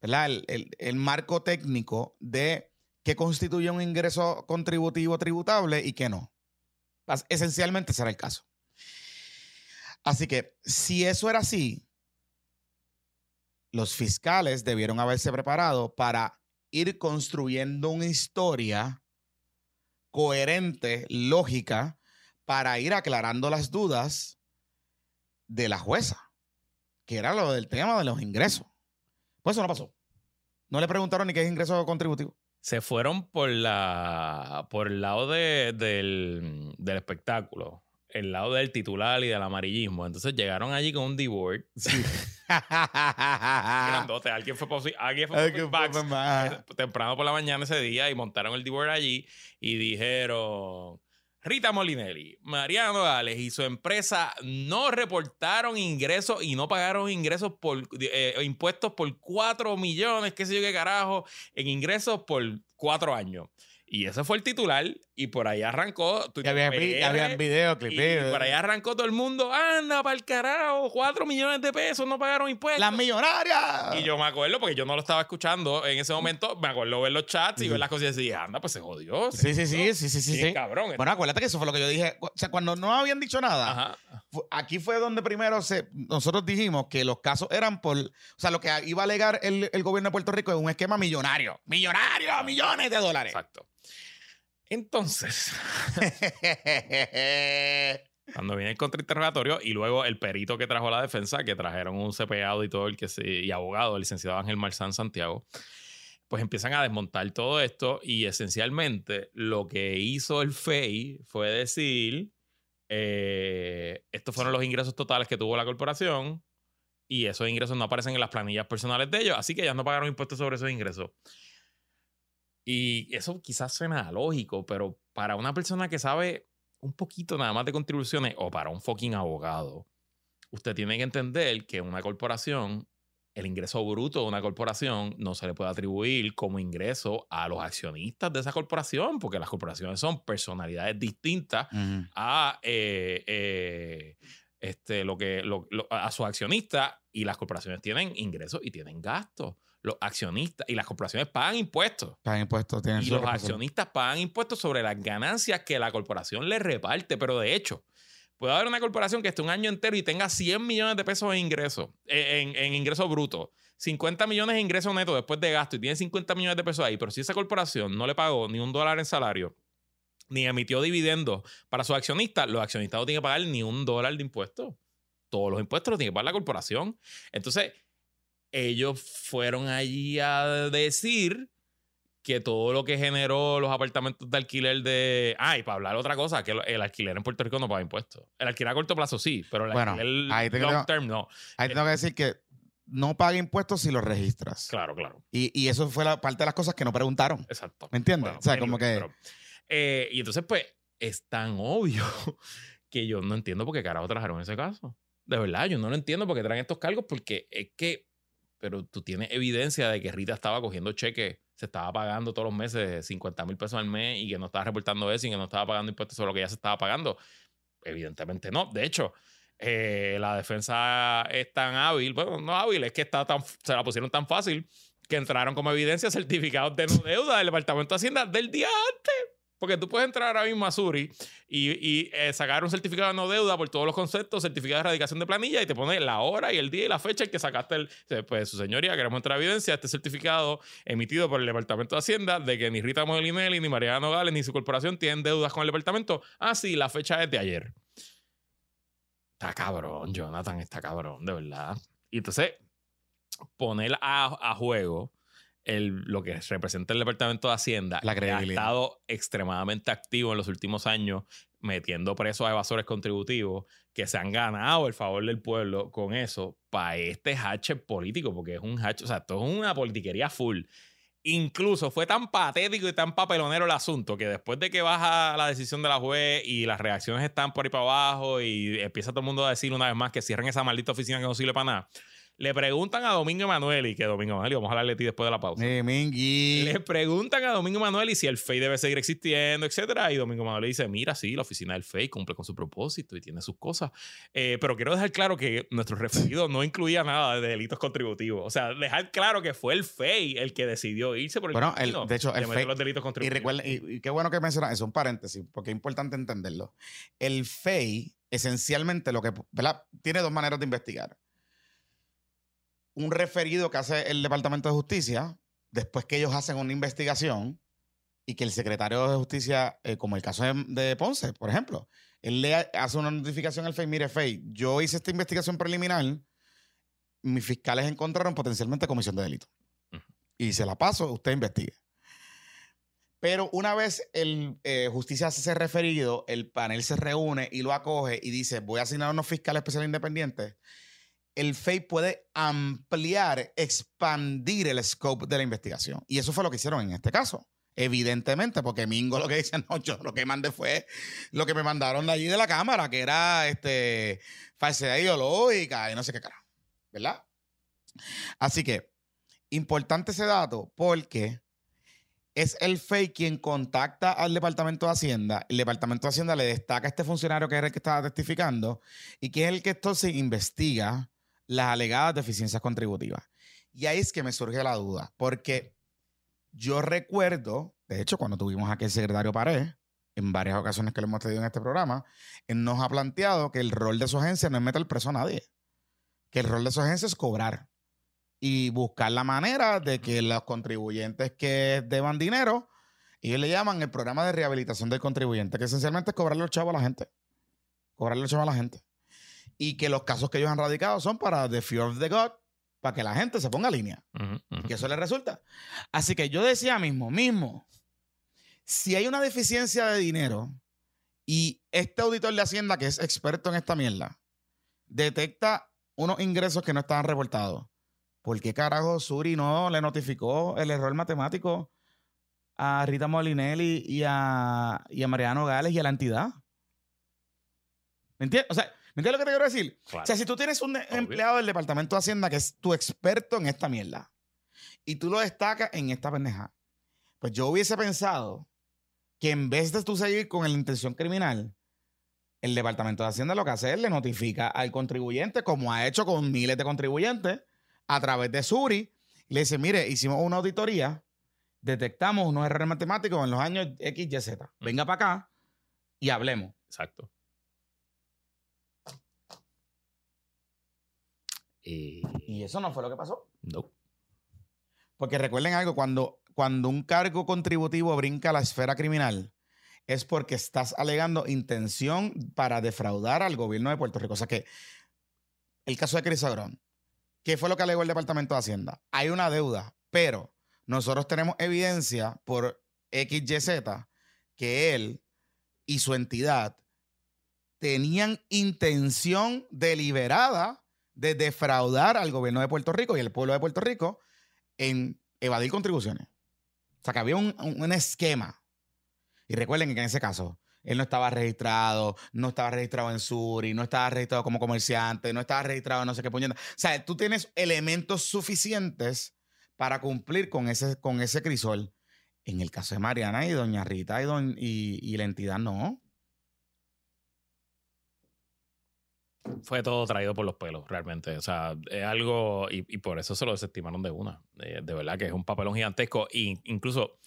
¿verdad? El, marco técnico de qué constituye un ingreso contributivo tributable y qué no. Esencialmente será el caso. Así que si eso era así, los fiscales debieron haberse preparado para ir construyendo una historia coherente, lógica, para ir aclarando las dudas de la jueza, que era lo del tema de los ingresos. Pues eso no pasó. No le preguntaron ni qué es ingreso contributivo. Se fueron por la por el lado de, del, del espectáculo el lado del titular y del amarillismo. Entonces llegaron allí con un D-board. Sí. Alguien fue por, alguien fue por temprano por la mañana ese día y montaron el D-board allí y dijeron. Rita Molinelli, Mariano Gales y su empresa no reportaron ingresos y no pagaron ingresos por eh, impuestos por 4 millones, qué sé yo qué carajo, en ingresos por cuatro años. Y ese fue el titular. Y por ahí arrancó. Y había, videoclips. Y por ahí arrancó todo el mundo. Anda, para el carajo. Cuatro millones de pesos no pagaron impuestos. ¡Las millonarias! Y yo me acuerdo, porque yo no lo estaba escuchando en ese momento. Me acuerdo ver los chats y ver las cosas y decir, anda, pues se jodió. sí, sí, sí, sí, sí, sí, cabrón. Bueno, acuérdate que eso fue lo que yo dije. O sea, cuando no habían dicho nada, aquí fue donde primero se, nosotros dijimos que los casos eran por. O sea, lo que iba a alegar el, el gobierno de Puerto Rico es un esquema millonario. ¡Millonario! ¡Millones de dólares! Exacto. Entonces, cuando viene el contrainterrogatorio y luego el perito que trajo la defensa, que trajeron un CPA auditor que y abogado, el licenciado Ángel Marzán Santiago, pues empiezan a desmontar todo esto y esencialmente lo que hizo el FEI fue decir, eh, estos fueron los ingresos totales que tuvo la corporación y esos ingresos no aparecen en las planillas personales de ellos, así que ya no pagaron impuestos sobre esos ingresos. Y eso quizás suena lógico, pero para una persona que sabe un poquito nada más de contribuciones o para un fucking abogado, usted tiene que entender que una corporación, el ingreso bruto de una corporación no se le puede atribuir como ingreso a los accionistas de esa corporación, porque las corporaciones son personalidades distintas a eh, eh, este, lo que, a su accionista y las corporaciones tienen ingresos y tienen gastos los accionistas y las corporaciones pagan impuestos. Pagan impuestos, tienen Y los accionistas pagan impuestos sobre las ganancias que la corporación le reparte. Pero de hecho, puede haber una corporación que esté un año entero y tenga 100 millones de pesos en ingresos, eh, en, en ingresos brutos, 50 millones de ingresos netos después de gasto y tiene 50 millones de pesos ahí. Pero si esa corporación no le pagó ni un dólar en salario, ni emitió dividendos para sus accionistas, los accionistas no tienen que pagar ni un dólar de impuestos. Todos los impuestos los tiene que pagar la corporación. Entonces, ellos fueron allí a decir que todo lo que generó los apartamentos de alquiler de. Ah, y para hablar otra cosa, que el alquiler en Puerto Rico no paga impuestos. El alquiler a corto plazo sí, pero el bueno, alquiler ahí long term no. Ahí tengo que decir que no paga impuestos si lo registras. Claro, claro. Y, eso fue la parte de las cosas que no preguntaron. Exacto. ¿Me entiendes? o sea, como que. Eh, y entonces, pues, es tan obvio que yo no entiendo por qué carajo trajeron ese caso. De verdad, yo no lo entiendo por qué traen estos cargos, porque es que pero tú tienes evidencia de que Rita estaba cogiendo cheques, se estaba pagando todos los meses 50 mil pesos al mes y que no estaba reportando eso y que no estaba pagando impuestos sobre lo que ya se estaba pagando. Evidentemente no. De hecho, eh, la defensa es tan hábil, bueno, no hábil, es que está tan, se la pusieron tan fácil que entraron como evidencia certificados de no deuda del Departamento de Hacienda del día antes. Porque tú puedes entrar ahora mismo a Suri y, eh, sacar un certificado de no deuda por todos los conceptos, certificado de erradicación de planilla y te pone la hora y el día y la fecha en que sacaste el. Pues, su señoría, queremos entrar a evidencia este certificado emitido por el Departamento de Hacienda de que ni Rita Modelinelli, ni Mariana Nogales, ni su corporación tienen deudas con el departamento. Ah, sí, la fecha es de ayer. Está cabrón, Jonathan, está cabrón, de verdad. Y entonces, poner a juego lo que representa el Departamento de Hacienda, la que ha estado extremadamente activo en los últimos años, metiendo presos a evasores contributivos, que se han ganado el favor del pueblo con eso, para este hache político, porque es un hache, o sea, esto es una politiquería full. Incluso fue tan patético y tan papelonero el asunto que después de que baja la decisión de la juez y las reacciones están por ahí para abajo y empieza todo el mundo a decir una vez más que cierren esa maldita oficina que no sirve para nada, le preguntan a Domingo Emanuel y que Domingo Emanuel, vamos a hablarle de ti después de la pausa. Le preguntan a Domingo Emanuel y si el FEI debe seguir existiendo, etcétera. Y Domingo Emanuel dice: Mira, sí, la oficina del FEI cumple con su propósito y tiene sus cosas. Eh, pero quiero dejar claro que nuestro referido no incluía nada de delitos contributivos. O sea, dejar claro que fue el FEI el que decidió irse por el bueno, el, de hecho, el FEI, los delitos contributivos. Y, recuerda, y, qué bueno que mencionas, es un paréntesis, porque es importante entenderlo. El FEI, esencialmente, lo que ¿verdad? tiene dos maneras de investigar un referido que hace el Departamento de Justicia, después que ellos hacen una investigación y que el secretario de Justicia, eh, como el caso de, Ponce, por ejemplo, él le hace una notificación al FEI, mire, FEI, yo hice esta investigación preliminar, mis fiscales encontraron potencialmente comisión de delito. y se la paso, usted investigue. Pero una vez el eh, justicia se referido, el panel se reúne y lo acoge y dice, voy a asignar a unos fiscales especiales independientes, el FEI puede ampliar, expandir el scope de la investigación. Y eso fue lo que hicieron en este caso. Evidentemente, porque Mingo lo que dice, no, yo lo que mandé fue lo que me mandaron de allí de la Cámara, que era este, falsedad ideológica y no sé qué cara. ¿Verdad? Así que, importante ese dato porque es el FEI quien contacta al Departamento de Hacienda. El Departamento de Hacienda le destaca a este funcionario que era el que estaba testificando y que es el que entonces investiga las alegadas deficiencias contributivas. Y ahí es que me surge la duda, porque yo recuerdo, de hecho, cuando tuvimos aquí el secretario Pared, en varias ocasiones que lo hemos tenido en este programa, él nos ha planteado que el rol de su agencia no es meter preso a nadie, que el rol de su agencia es cobrar y buscar la manera de que los contribuyentes que deban dinero, ellos le llaman el programa de rehabilitación del contribuyente, que esencialmente es cobrarle los chavos a la gente. Cobrarle los chavos a la gente. Y que los casos que ellos han radicado son para the fear of the God, para que la gente se ponga a línea. Y que eso le resulta. Así que yo decía mismo, mismo, si hay una deficiencia de dinero y este auditor de Hacienda, que es experto en esta mierda, detecta unos ingresos que no estaban reportados, ¿por qué carajo Suri no le notificó el error matemático a Rita Molinelli y a, y a Mariano Gales y a la entidad? ¿Me entiendes? O sea, ¿me entiendes lo que te quiero decir? O sea, si tú tienes un empleado del Departamento de Hacienda que es tu experto en esta mierda y tú lo destacas en esta pendeja, pues yo hubiese pensado que en vez de tú seguir con la intención criminal, el Departamento de Hacienda lo que hace es le notifica al contribuyente, como ha hecho con miles de contribuyentes, a través de Suri, le dice, mire, hicimos una auditoría, detectamos unos errores matemáticos en los años X, Y, Z. Venga para acá y hablemos. Exacto. Y eso no fue lo que pasó. No. Porque recuerden algo, cuando, cuando un cargo contributivo brinca a la esfera criminal, es porque estás alegando intención para defraudar al gobierno de Puerto Rico. O sea que el caso de Chris Agrón, ¿Qué fue lo que alegó el Departamento de Hacienda? Hay una deuda, pero nosotros tenemos evidencia por XYZ que él y su entidad tenían intención deliberada de defraudar al gobierno de Puerto Rico y el pueblo de Puerto Rico en evadir contribuciones. O sea, que había un, un esquema. Y recuerden que en ese caso, él no estaba registrado, no estaba registrado en Suri, no estaba registrado como comerciante, no estaba registrado en no sé qué puñeta. O sea, tú tienes elementos suficientes para cumplir con ese, con ese crisol. En el caso de Mariana y Doña Rita y, y, la entidad no. Fue todo traído por los pelos, realmente. O sea, es algo, y, por eso se lo desestimaron de una. De, de verdad que es un papelón gigantesco. E incluso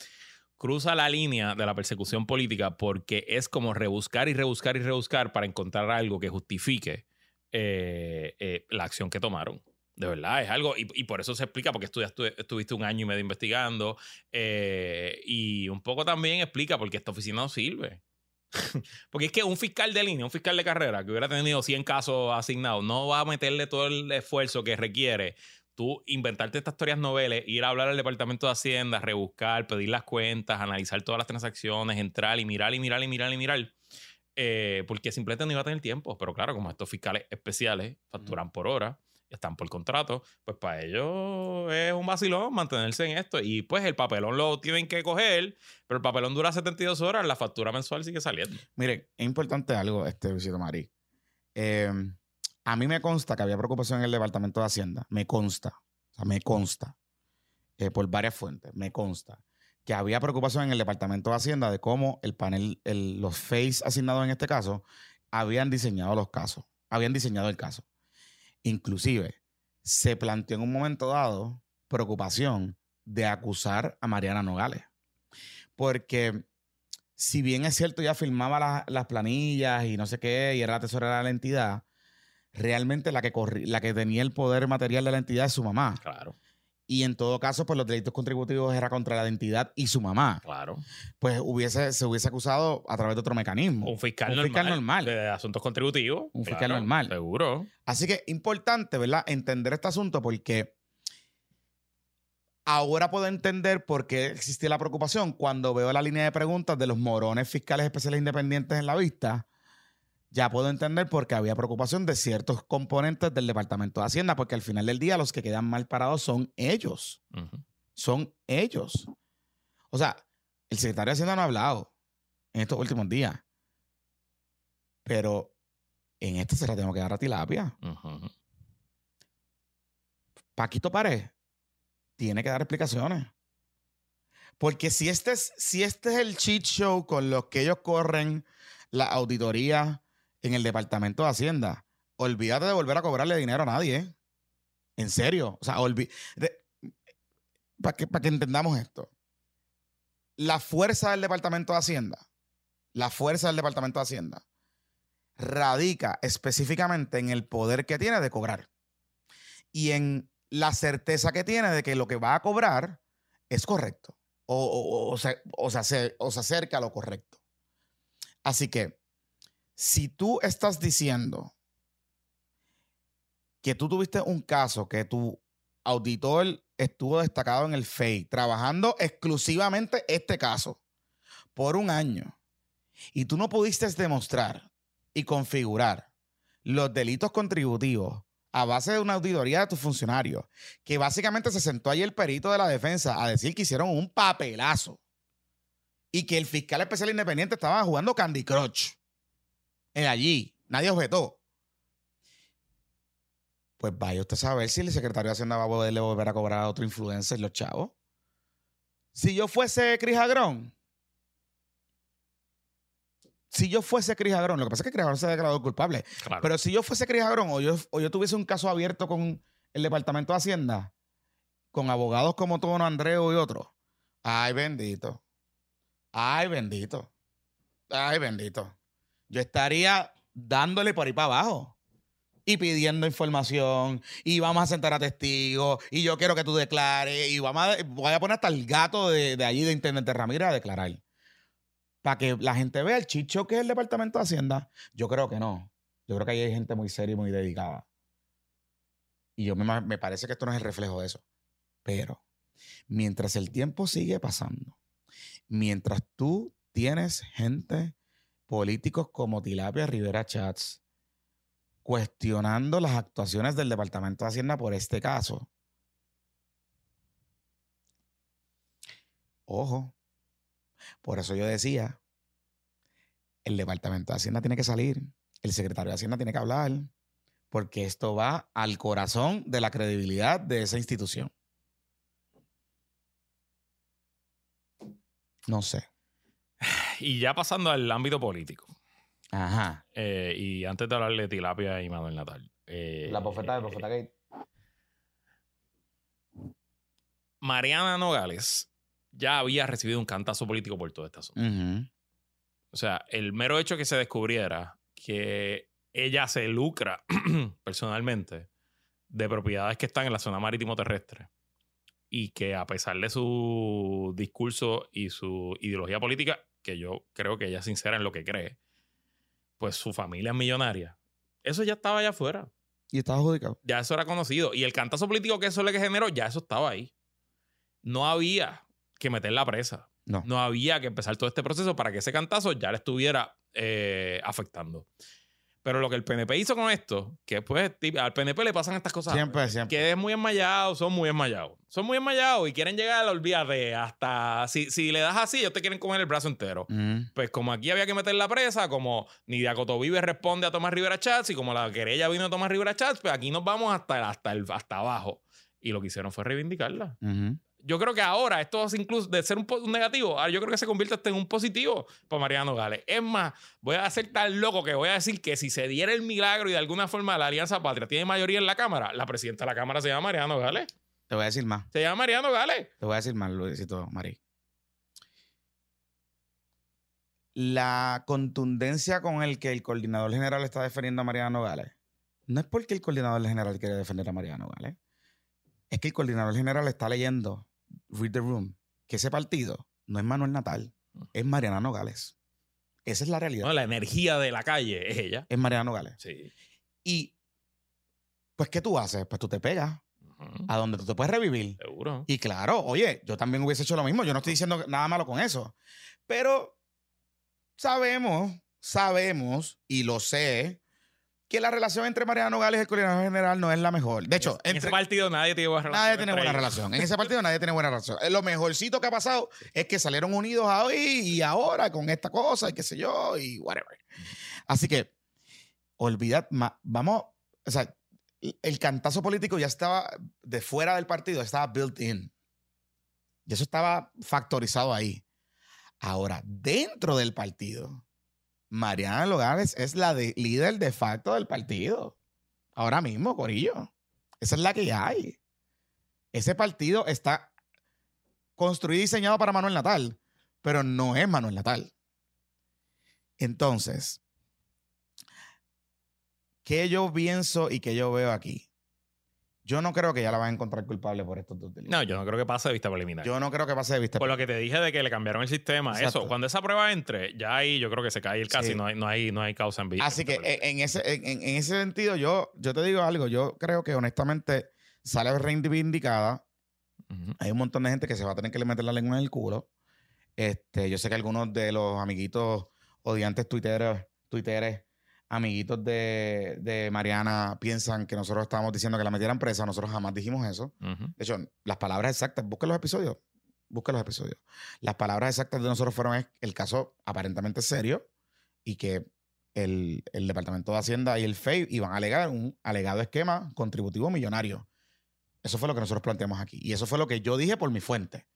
cruza la línea de la persecución política porque es como rebuscar y rebuscar y rebuscar para encontrar algo que justifique eh, eh, la acción que tomaron. De verdad, es algo, y, por eso se explica, porque estudiaste, estuviste un año y medio investigando, eh, y un poco también explica por qué esta oficina no sirve. porque es que un fiscal de línea, un fiscal de carrera que hubiera tenido 100 casos asignados, no va a meterle todo el esfuerzo que requiere tú inventarte estas historias noveles, ir a hablar al Departamento de Hacienda, rebuscar, pedir las cuentas, analizar todas las transacciones, entrar y mirar y mirar y mirar y mirar. Eh, porque simplemente no iba a tener tiempo. Pero claro, como estos fiscales especiales facturan por hora, están por contrato, pues para ellos es un vacilón mantenerse en esto. Y pues el papelón lo tienen que coger, pero el papelón dura 72 horas, la factura mensual sigue saliendo. Mire, es importante algo, este visito Mari. Eh, a mí me consta que había preocupación en el Departamento de Hacienda. Me consta. O sea, me consta. Eh, por varias fuentes. Me consta. Que había preocupación en el Departamento de Hacienda de cómo el panel, los FACE asignados en este caso, habían diseñado los casos. Habían diseñado el caso. Inclusive, se planteó en un momento dado preocupación de acusar a Mariana Nogales. Porque si bien es cierto, ella firmaba las planillas y no sé qué, y era la tesorera de la entidad, realmente la que, la que tenía el poder material de la entidad es su mamá. Claro. Y en todo caso, pues los delitos contributivos era contra la entidad y su mamá. Claro. Pues hubiese, se hubiese acusado a través de otro mecanismo. Un fiscal, un fiscal normal, De asuntos contributivos. Un fiscal normal. Seguro. Así que importante, ¿verdad? Entender este asunto porque Ahora puedo entender por qué existía la preocupación cuando veo la línea de preguntas de los morones fiscales especiales independientes en la vista. Ya puedo entender por qué había preocupación de ciertos componentes del Departamento de Hacienda, porque al final del día los que quedan mal parados son ellos. Son ellos. O sea, el secretario de Hacienda no ha hablado en estos últimos días. Pero en este se la tengo que dar a tilapia. Paquito Pared tiene que dar explicaciones. Porque si este, es, si este es el cheat show con los que ellos corren la auditoría en el Departamento de Hacienda, olvídate de volver a cobrarle dinero a nadie. ¿eh? En serio. O sea, para que, para que entendamos esto. La fuerza del Departamento de Hacienda, la fuerza del Departamento de Hacienda, radica específicamente en el poder que tiene de cobrar y en la certeza que tiene de que lo que va a cobrar es correcto o, se, se, acerca a lo correcto. Así que, si tú estás diciendo que tú tuviste un caso que tu auditor estuvo destacado en el FEI, trabajando exclusivamente este caso por un año, y tú no pudiste demostrar y configurar los delitos contributivos a base de una auditoría de tus funcionarios, que básicamente se sentó ahí el perito de la defensa a decir que hicieron un papelazo y que el fiscal especial independiente estaba jugando Candy Crush en allí. Nadie objetó. Pues vaya usted a saber si el secretario de Hacienda va a poderle volver a cobrar a otro influencer los chavos. Si yo fuese Cris Agrón, si yo fuese Cris Agrón, lo que pasa es que Cris Agrón se ha declarado culpable, pero si yo fuese Cris Agrón o yo, o yo tuviese un caso abierto con el Departamento de Hacienda, con abogados como Tono Andreu y otros, ay bendito, ay bendito, ay bendito, yo estaría dándole por ahí para abajo y pidiendo información y vamos a sentar a testigos y yo quiero que tú declares y vamos a, voy a poner hasta el gato de, de allí de Intendente Ramírez a declarar para que la gente vea el chicho que es el Departamento de Hacienda. Yo creo que no. Yo creo que ahí hay gente muy seria y muy dedicada. Y yo me, me parece que esto no es el reflejo de eso. Pero mientras el tiempo sigue pasando, mientras tú tienes gente, políticos como Tilapia Rivera Chats, cuestionando las actuaciones del Departamento de Hacienda por este caso. Ojo, por eso yo decía, el Departamento de Hacienda tiene que salir, el secretario de Hacienda tiene que hablar, porque esto va al corazón de la credibilidad de esa institución. No sé. Y ya pasando al ámbito político. Ajá. Eh, y antes de hablarle de Tilapia y Manuel Natal. Eh, la bofeta de Bofeta Gate. Mariana Nogales ya había recibido un cantazo político por todo este asunto. O sea, el mero hecho que se descubriera que ella se lucra personalmente de propiedades que están en la zona marítimo terrestre y que a pesar de su discurso y su ideología política, que yo creo que ella es sincera en lo que cree, pues su familia es millonaria. Eso ya estaba allá afuera. Y estaba adjudicado. Ya eso era conocido. Y el cantazo político que eso le generó, ya eso estaba ahí. No había que meter la presa. No. No había que empezar todo este proceso para que ese cantazo ya le estuviera eh, afectando. Pero lo que el PNP hizo con esto, que pues al PNP le pasan estas cosas. Siempre, siempre. Que es muy enmayado, son muy enmayados. Son muy enmayados y quieren llegar de hasta. Si, si le das así, ellos te quieren comer el brazo entero. Pues como aquí había que meter la presa, como Nidia Cotovive responde a Tomás Rivera Chats y como la querella vino a Tomás Rivera Chats, pues aquí nos vamos hasta, hasta, el, hasta abajo. Y lo que hicieron fue reivindicarla yo creo que ahora esto es incluso de ser un, negativo, yo creo que se convierte en un positivo para Mariano Gales. Es más, voy a ser tan loco que voy a decir que si se diera el milagro y de alguna forma la Alianza Patria tiene mayoría en la Cámara, la presidenta de la Cámara se llama Mariano Gales. Te voy a decir más. Se llama Mariano Gales. Te voy a decir más, Luisito Marí. La contundencia con el que el coordinador general está defendiendo a Mariano Gales no es porque el coordinador general quiere defender a Mariano Gales. Es que el coordinador general está leyendo Read the Room, que ese partido no es Manuel Natal, es Mariana Nogales. Esa es la realidad. No, la energía de la calle es ella. Es Mariana Nogales. Sí. Y, pues, ¿qué tú haces? Pues tú te pegas. a donde tú te puedes revivir. Seguro. Y claro, oye, yo también hubiese hecho lo mismo. Yo no estoy diciendo nada malo con eso. Pero sabemos, sabemos, y lo sé, que la relación entre Mariano Gales y el coordinador general no es la mejor. De hecho, en ese partido nadie tiene buena relación. Nadie tiene buena relación. En ese partido nadie tiene buena relación. Lo mejorcito que ha pasado es que salieron unidos hoy y ahora con esta cosa y qué sé yo y whatever. Así que, olvidad, vamos, o sea, el cantazo político ya estaba de fuera del partido, estaba built in. Y eso estaba factorizado ahí. Ahora, dentro del partido, Mariana Logales es la líder de facto del partido. Ahora mismo, Corillo. Esa es la que hay. Ese partido está construido y diseñado para Manuel Natal, pero no es Manuel Natal. Entonces, ¿qué yo pienso y qué yo veo aquí? Yo no creo que ya la van a encontrar culpable por estos dos delitos. No, yo no creo que pase de vista preliminar. Yo no creo que pase de vista Por lo que te dije de que le cambiaron el sistema, eso, cuando esa prueba entre, ya ahí yo creo que se cae el caso y no hay, no, hay, no hay causa en vida. Así que en ese, en, ese sentido, yo, yo te digo algo, yo creo que honestamente sale reivindicada. Hay un montón de gente que se va a tener que le meter la lengua en el culo. Este, yo sé que algunos de los amiguitos odiantes twitteros, twitteres amiguitos de, Mariana piensan que nosotros estábamos diciendo que la metieran presa. Nosotros jamás dijimos eso. De hecho, las palabras exactas, busquen los episodios. Busquen los episodios. Las palabras exactas de nosotros fueron el caso aparentemente serio y que el, Departamento de Hacienda y el FEI iban a alegar un alegado esquema contributivo millonario. Eso fue lo que nosotros planteamos aquí. Y eso fue lo que yo dije por mi fuente.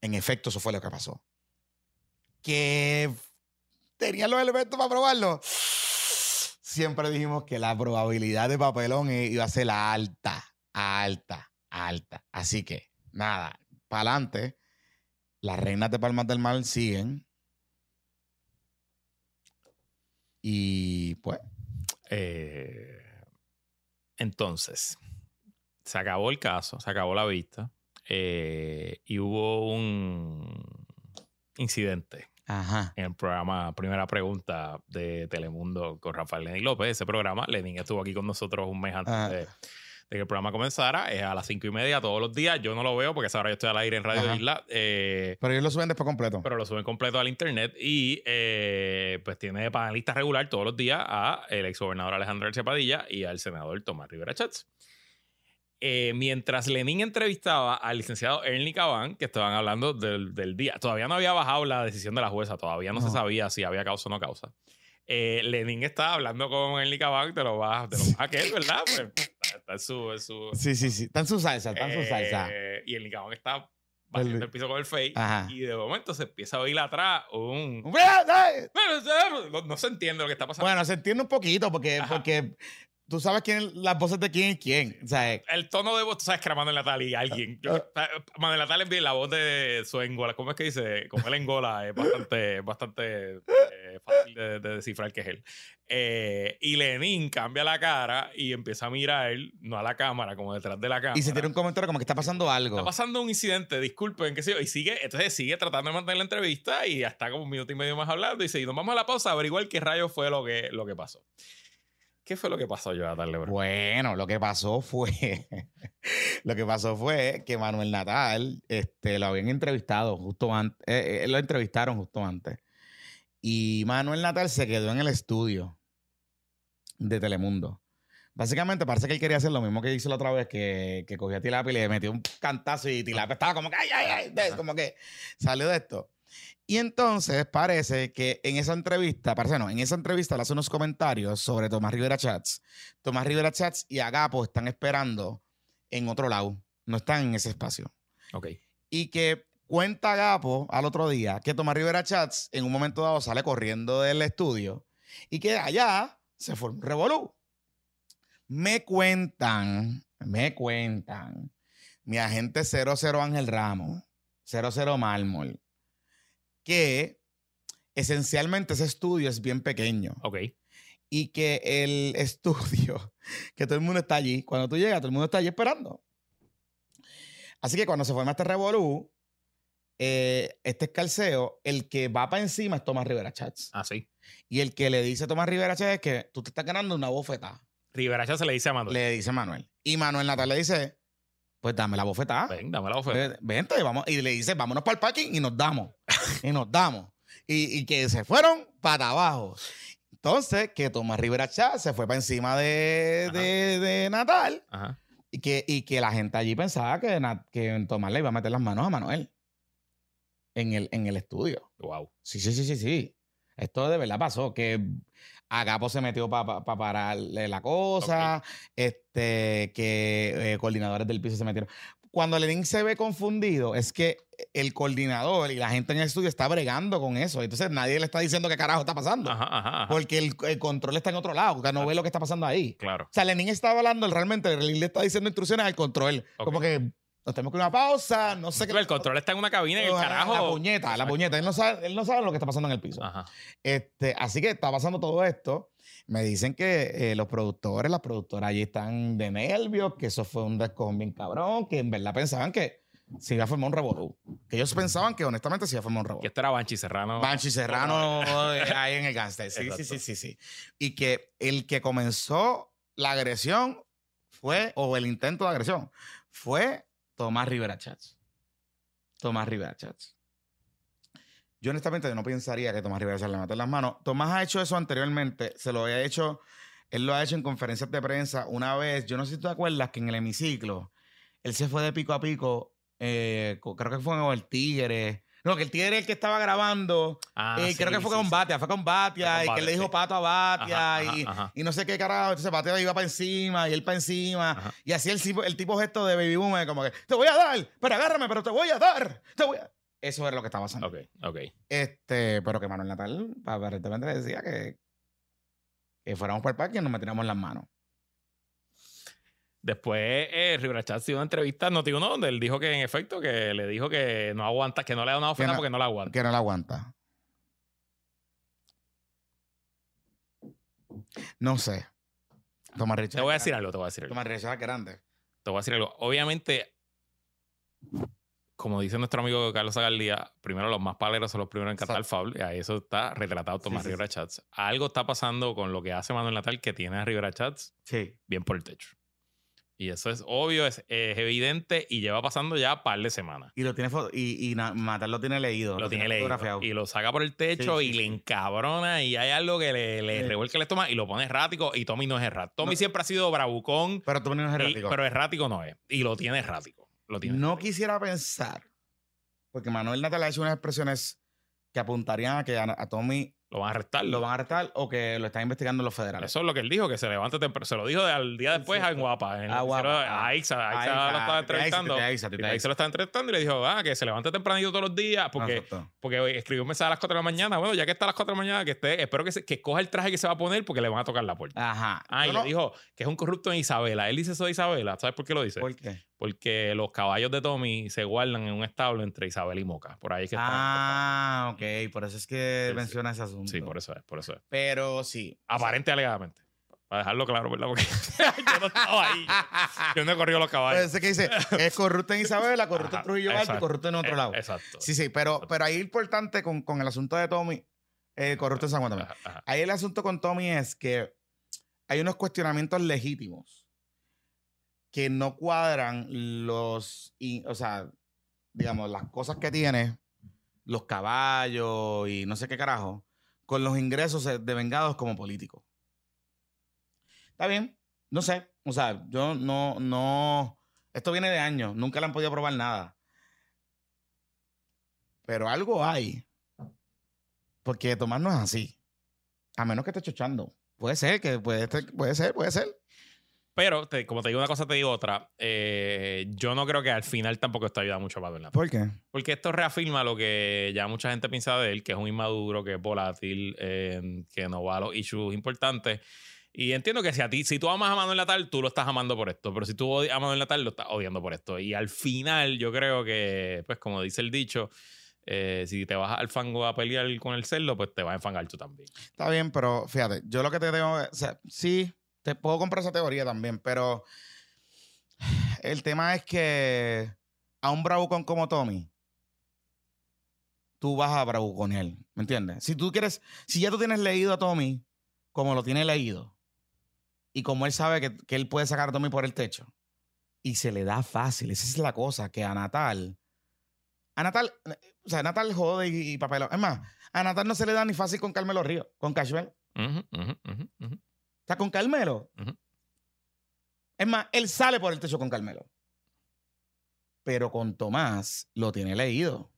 En efecto, eso fue lo que pasó. Que tenían los elementos para probarlo siempre dijimos que la probabilidad de papelón iba a ser alta, alta, alta. Así que, nada, para adelante. Las reinas de Palmas del Mar siguen. Y pues. Eh, entonces, se acabó el caso, se acabó la vista. Eh, y hubo un incidente en el programa Primera Pregunta de Telemundo con Rafael Lenín López. Ese programa, Lenín estuvo aquí con nosotros un mes antes de, que el programa comenzara. Es a las cinco y media todos los días. Yo no lo veo porque ahora yo estoy al aire en Radio Isla. Eh, pero ellos lo suben después completo. Pero lo suben completo al internet y eh, pues tiene de panelista regular todos los días a el exgobernador Alejandro Padilla y al senador Tomás Rivera Chats. Eh, mientras Lenin entrevistaba al licenciado Ernie Cabán, que estaban hablando del, día, todavía no había bajado la decisión de la jueza, todavía no, se sabía si había causa o no causa. Eh, Lenin estaba hablando con Ernie Cabán, te lo vas, te lo vas a aquel, ¿verdad? Pues, está en su, su, Sí, sí, sí. Está en su salsa, está en su salsa. Eh, y Ernie Cabán está batiendo el, piso con el fake. Y de momento se empieza a oír atrás un. No, no, se entiende lo que está pasando. Bueno, se entiende un poquito porque, porque tú sabes quién las voces de quién es quién. O sea, el tono de voz, tú sabes que era Manuel Natal y alguien. Yo, uh, Manuel Natal es bien la voz de su engola. ¿Cómo es que dice? Como él engola es bastante, bastante eh, fácil de, descifrar que es él. Eh, y Lenin cambia la cara y empieza a mirar, no a la cámara, como detrás de la cámara. Y se tiene un comentario como que está pasando algo. Está pasando un incidente, disculpen, qué sé yo. Y sigue, entonces sigue tratando de mantener la entrevista y ya está como un minuto y medio más hablando. Y dice, y nos vamos a la pausa a averiguar qué rayos fue lo que, lo que pasó. ¿Qué fue lo que pasó, Jonathan Lebron? Bueno, lo que pasó fue. lo que pasó fue que Manuel Natal este, lo habían entrevistado justo antes. Eh, eh, lo entrevistaron justo antes. Y Manuel Natal se quedó en el estudio de Telemundo. Básicamente parece que él quería hacer lo mismo que hizo la otra vez, que, que cogió a Tilapia y le metió un cantazo y Tilapia estaba como que, ay, ay, ay, como que salió de esto. Y entonces parece que en esa entrevista, parece no, en esa entrevista le hace unos comentarios sobre Tomás Rivera Chats. Tomás Rivera Chats y Agapo están esperando en otro lado, no están en ese espacio. Ok. Y que cuenta Agapo al otro día que Tomás Rivera Chats en un momento dado sale corriendo del estudio y que allá se fue un revolú. Me cuentan, me cuentan, mi agente 00 Ángel Ramos, 00 Mármol, que esencialmente ese estudio es bien pequeño. Ok. Y que el estudio, que todo el mundo está allí, cuando tú llegas, todo el mundo está allí esperando. Así que cuando se forma este revolú, eh, este escalceo, el que va para encima es Tomás Rivera Chats. Ah, sí. Y el que le dice a Tomás Rivera Chats es que tú te estás ganando una bofeta. Rivera Chats se le dice a Manuel. Le dice a Manuel. Y Manuel Natal le dice, Pues dame la bofetada. Ven, dame la bofetada. Vente, y, vamos, y le dice, vámonos para el parking y nos damos. y nos damos. Y, que se fueron para abajo. Entonces, que Tomás Rivera Chá se fue para encima de, de, Natal. Y que, y que la gente allí pensaba que, que Tomás le iba a meter las manos a Manuel. En el, en el estudio. Wow. Sí, sí, sí, sí, sí. Esto de verdad pasó. Que Agapo se metió para pararle la cosa. Este, que eh, coordinadores del piso se metieron. Cuando Lenin se ve confundido, es que el coordinador y la gente en el estudio está bregando con eso. Entonces nadie le está diciendo qué carajo está pasando. Porque el, control está en otro lado, que no ve lo que está pasando ahí. Claro. O sea, Lenin estaba hablando, realmente, Lenin le está diciendo instrucciones al control. Como que nos tenemos que una pausa, no sé qué. El control está en una cabina en el carajo. La puñeta, la puñeta. Él no, sabe, él no sabe lo que está pasando en el piso. Este, así que está pasando todo esto. Me dicen que eh, los productores, las productoras allí están de nervios, que eso fue un descojón bien cabrón, que en verdad pensaban que se iba a formar un revolú. Que ellos pensaban que honestamente se iba a formar un revolú. Que esto era Banchi Serrano. Banchi Serrano ahí en el gangster. Sí, sí, sí, sí, sí. Y que el que comenzó la agresión fue, o el intento de agresión, fue Tomás Rivera Chats. Tomás Rivera Chats. Yo honestamente no pensaría que Tomás Rivera se le mate las manos. Tomás ha hecho eso anteriormente, se lo había hecho, él lo ha hecho en conferencias de prensa una vez, yo no sé si tú te acuerdas que en el hemiciclo, él se fue de pico a pico, eh, creo que fue con el Tigre, no, que el tigre el que estaba grabando. Ah, eh, creo que fue con Batia, fue con Batia, y que él le dijo pato a Batia, y, no sé qué carajo. Entonces Batia iba para encima, y él para encima. Y así el, el tipo gesto de Baby Boom, como que, te voy a dar, pero agárrame, pero te voy a dar. Te voy a... Eso era lo que estaba pasando. Ok, ok. Este, pero que Manuel Natal aparentemente decía que, que fuéramos para el parque y nos metiéramos las manos. Después, eh, Rivera Chat hizo una entrevista no Noti donde él dijo que en efecto que le dijo que no aguanta, que no le da una oferta porque no la aguanta. Que no la aguanta. No sé. Tomás Richard. Te voy a decir algo, te voy a decir algo. Tomás Richard grande. Te voy a decir algo. Obviamente, como dice nuestro amigo Carlos Agaldía, primero los más paleros son los primeros en cantar foul. Y ahí eso está retratado Tomás Rivera Chats. Algo está pasando con lo que hace Manuel Natal que tiene a Rivera Chats sí. bien por el techo. Y eso es obvio, es, evidente y lleva pasando ya un par de semanas. Y lo tiene y, y Matal lo tiene leído. Lo, tiene, leído. Y lo saca por el techo y le encabrona y hay algo que le, le revuelca el estómago y lo pone errático y Tommy no es errático. Tommy siempre ha sido bravucón. Pero Tommy no es errático. pero errático no es. Y lo tiene errático. Lo tiene no quisiera pensar, porque Manuel Natal ha hecho unas expresiones que apuntarían a que a Tommy lo van a arrestar. Lo van a arrestar o que lo están investigando los federales. Eso es lo que él dijo, que se levante temprano. Se lo dijo al día después en Guapa. En a Guapa. A Aixa. lo estaba entrevistando. Ahí se lo estaba entrevistando y le dijo, ah, que se levante tempranito todos los días. Porque, porque escribió un mensaje a las 4 de la mañana. Bueno, ya que está a las 4 de la mañana, que esté, espero que, que coja el traje que se va a poner porque le van a tocar la puerta. Ajá. Ah, y le dijo que es un corrupto en Isabela. Él dice eso de Isabela. ¿Sabes por qué lo dice? ¿Por qué? Porque los caballos de Tommy se guardan en un establo entre Isabel y Moca. Por ahí es que está. Ah, ok. Por eso es que menciona ese asunto. Sí, por eso es. Por eso es. Pero sí. Aparente alegadamente. Para dejarlo claro, ¿verdad? Porque yo no estaba ahí. Yo no he corrido los caballos. Ese que dice, es corrupto en Isabela, corrupto en Trujillo Alto y corrupto en otro eh, lado. Exacto. Sí, sí, pero, pero ahí importante con, con el asunto de Tommy, eh, corrupto en San Juan también. Ahí el asunto con Tommy es que hay unos cuestionamientos legítimos que no cuadran los, o sea, digamos, las cosas que tiene, los caballos y no sé qué carajo, con los ingresos de vengados como político. Está bien, no sé, o sea, yo no, no, esto viene de años, nunca le han podido probar nada. Pero algo hay. Porque Tomás no es así. A menos que esté chochando. Puede ser, que puede, puede ser, puede ser. Pero, como te digo una cosa, te digo otra. Eh, yo no creo que al final tampoco esto ayuda mucho a Pablo ¿Por qué? Porque esto reafirma lo que ya mucha gente piensa de él, que es un inmaduro, que es volátil, eh, que no va a los issues importantes. Y entiendo que si a ti, si tú amas a Manuel Natal, tú lo estás amando por esto. Pero si tú odias a Manuel Natal, lo estás odiando por esto. Y al final, yo creo que, pues, como dice el dicho, eh, si te vas al fango a pelear con el cerdo, pues te vas a enfangar tú también. Está bien, pero fíjate, yo lo que te digo, o sea, sí, te puedo comprar esa teoría también, pero el tema es que a un bravucón como Tommy, tú vas a él, ¿me entiendes? Si tú quieres, si ya tú tienes leído a Tommy como lo tiene leído, y como él sabe que, él puede sacar a Tommy por el techo, y se le da fácil. Esa es la cosa, que a Natal, a Natal, o sea, a Natal jode y, papel. Es más, a Natal no se le da ni fácil con Carmelo Río, con Cashwell. o sea, con Carmelo. Es más, él sale por el techo con Carmelo. Pero con Tomás lo tiene leído.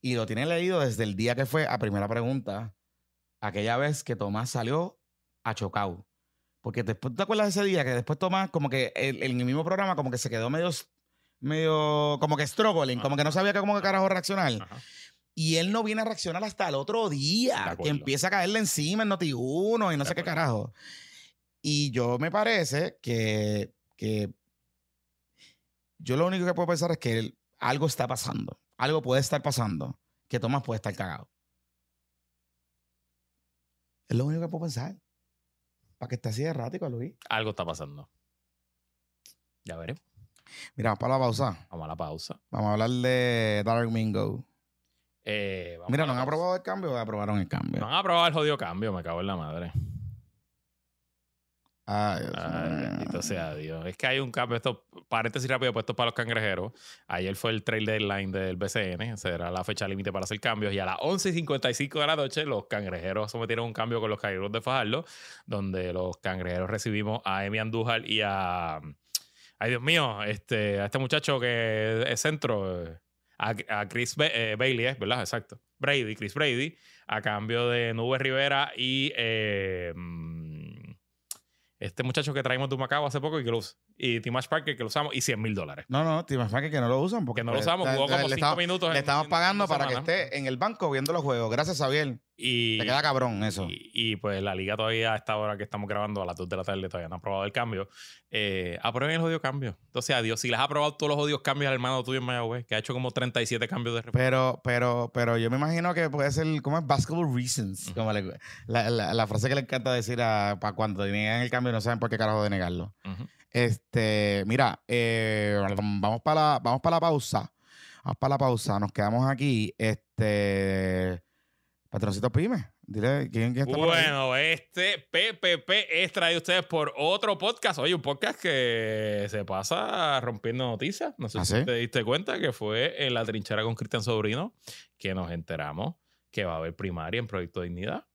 Y lo tiene leído desde el día que fue a primera pregunta, aquella vez que Tomás salió a Chocao. Porque después, ¿te acuerdas de ese día que después Tomás, como que en el, mismo programa, como que se quedó medio, medio, como que struggling, como que no sabía cómo que carajo reaccionar? Y él no viene a reaccionar hasta el otro día, que empieza a caerle encima en Noti1 y no sé qué carajo. Y yo me parece que, que yo lo único que puedo pensar es que algo está pasando. Algo puede estar pasando que Tomás puede estar cagado. Es lo único que puedo pensar. Para que esté así de errático, Luis. Algo está pasando. Ya veremos. Mira, vamos para la pausa. Vamos a la pausa. Vamos a hablar de Dark Mingo. Eh, Mira, ¿no han aprobado el cambio o aprobaron el cambio? No han aprobado el jodido cambio, me cago en la madre. Ay, Dios sea Dios. Es que hay un cambio, esto, paréntesis rápido puesto para los cangrejeros. Ayer fue el trail deadline del BCN, será la fecha límite para hacer cambios. Y a las 11.55 de la noche, los cangrejeros sometieron un cambio con los cangrejeros de Fajardo, donde los cangrejeros recibimos a Emi Andújar y a. Ay, Dios mío, este, a este muchacho que es centro, a, Chris eh, Bailey, ¿verdad? Exacto. Brady, Chris Brady, a cambio de Nube Rivera y. Eh, este muchacho que traímos de Macao hace poco y que lo usa. Y Timash Parker que lo usamos y 100 mil dólares. No, no, Timash Parker que no lo usan porque no lo usamos, jugó como 5 minutos. Le estamos pagando para que esté en el banco viendo los juegos. Gracias, Xavier. Y, Te queda cabrón eso. Y, pues la liga todavía a esta hora que estamos grabando a las 2 de la tarde todavía no ha aprobado el cambio. Eh, aprueben el odio cambio. Entonces, adiós. Si les ha aprobado todos los odios cambios al hermano tuyo en Mayagüez, que ha hecho como 37 cambios de Pero, pero, pero yo me imagino que puede ser, como es? Basketball reasons. Como la, la, frase que le encanta decir a, para cuando niegan el cambio no saben por qué carajo denegarlo. Este, mira, eh, vamos para la, vamos para la pausa. Vamos para la pausa. Nos quedamos aquí. Este. Patroncito Pyme. Dile quién, quién está Bueno, este PPP es traído ustedes por otro podcast. Oye, un podcast que se pasa rompiendo noticias. No sé ¿Ah, si te diste cuenta que fue en la trinchera con Cristian Sobrino que nos enteramos que va a haber primaria en Proyecto Dignidad.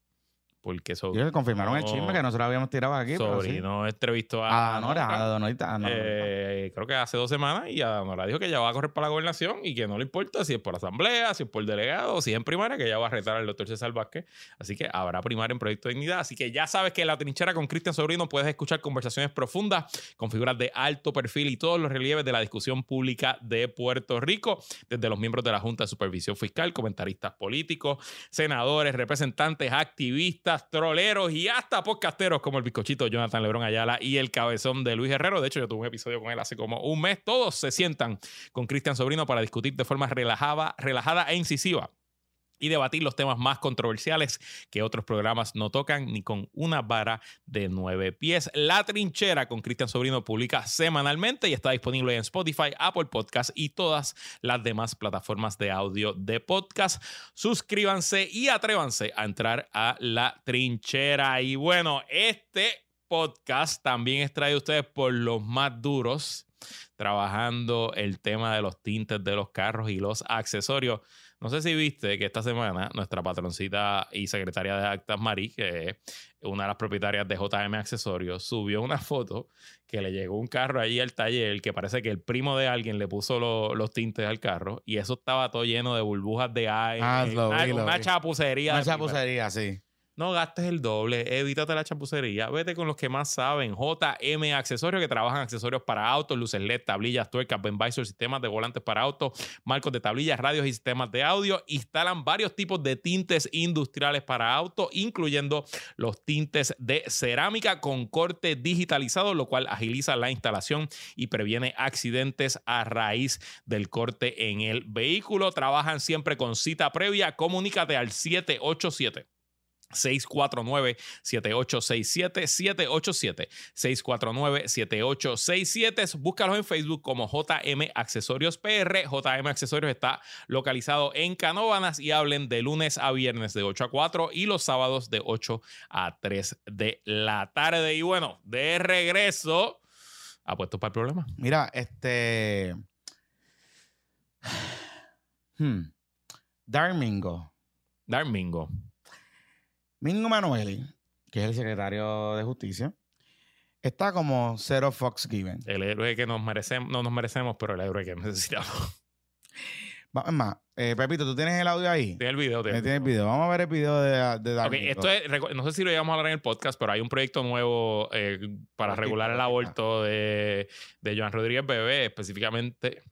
Porque sobrino. confirmaron el chisme que nosotros habíamos tirado aquí. Sobrino entrevistó a. A Nora, a Donorita. Eh, creo que hace dos semanas y a Nora dijo que ya va a correr para la gobernación y que no le importa si es por asamblea, si es por delegado, si es en primaria, que ya va a retar al doctor César Vázquez. Así que habrá primaria en Proyecto de Dignidad. Así que ya sabes que en la trinchera con Cristian Sobrino puedes escuchar conversaciones profundas con figuras de alto perfil y todos los relieves de la discusión pública de Puerto Rico, desde los miembros de la Junta de Supervisión Fiscal, comentaristas políticos, senadores, representantes, activistas troleros y hasta podcasteros como el bizcochito Jonathan Lebron Ayala y el cabezón de Luis Herrero. De hecho, yo tuve un episodio con él hace como un mes. Todos se sientan con Cristian Sobrino para discutir de forma relajada, relajada e incisiva y debatir los temas más controversiales que otros programas no tocan ni con una vara de nueve pies. La Trinchera con Cristian Sobrino publica semanalmente y está disponible en Spotify, Apple Podcast y todas las demás plataformas de audio de podcast. Suscríbanse y atrévanse a entrar a La Trinchera. Y bueno, este podcast también es traído ustedes por los más duros trabajando el tema de los tintes de los carros y los accesorios. No sé si viste que esta semana nuestra patroncita y secretaria de actas, Mari, que es una de las propietarias de JM Accesorios, subió una foto que le llegó un carro allí al taller que parece que el primo de alguien le puso los tintes al carro y eso estaba todo lleno de burbujas de aire. Ah, una, chapucería. Una chapucería, sí. No gastes el doble, evítate la chapucería, vete con los que más saben. JM Accesorios, que trabajan accesorios para autos, luces LED, tablillas, tuercas, Benvisor, sistemas de volantes para autos, marcos de tablillas, radios y sistemas de audio. Instalan varios tipos de tintes industriales para autos, incluyendo los tintes de cerámica con corte digitalizado, lo cual agiliza la instalación y previene accidentes a raíz del corte en el vehículo. Trabajan siempre con cita previa. Comunícate al 787. 649-7867-787. 649-7867. Búscalos en Facebook como JM Accesorios PR. JM Accesorios está localizado en Canóvanas y hablen de lunes a viernes de 8 a 4 y los sábados de 8 a 3 de la tarde. Y bueno, de regreso ¿Apuestos para el problema? Mira, este. Hmm. Darmingo. Darmingo. Mingo Manueli, que es el secretario de Justicia, está como Zero Fox Given. El héroe que nos merecemos, no nos merecemos, pero el héroe que necesitamos. Es más, eh, Pepito, ¿tú tienes el audio ahí? Tienes el video. Tienes el video. Vamos a ver el video de, de okay, esto es, No sé si lo íbamos a hablar en el podcast, pero hay un proyecto nuevo eh, para regular el aborto de, de Joan Rodríguez Bebé, específicamente,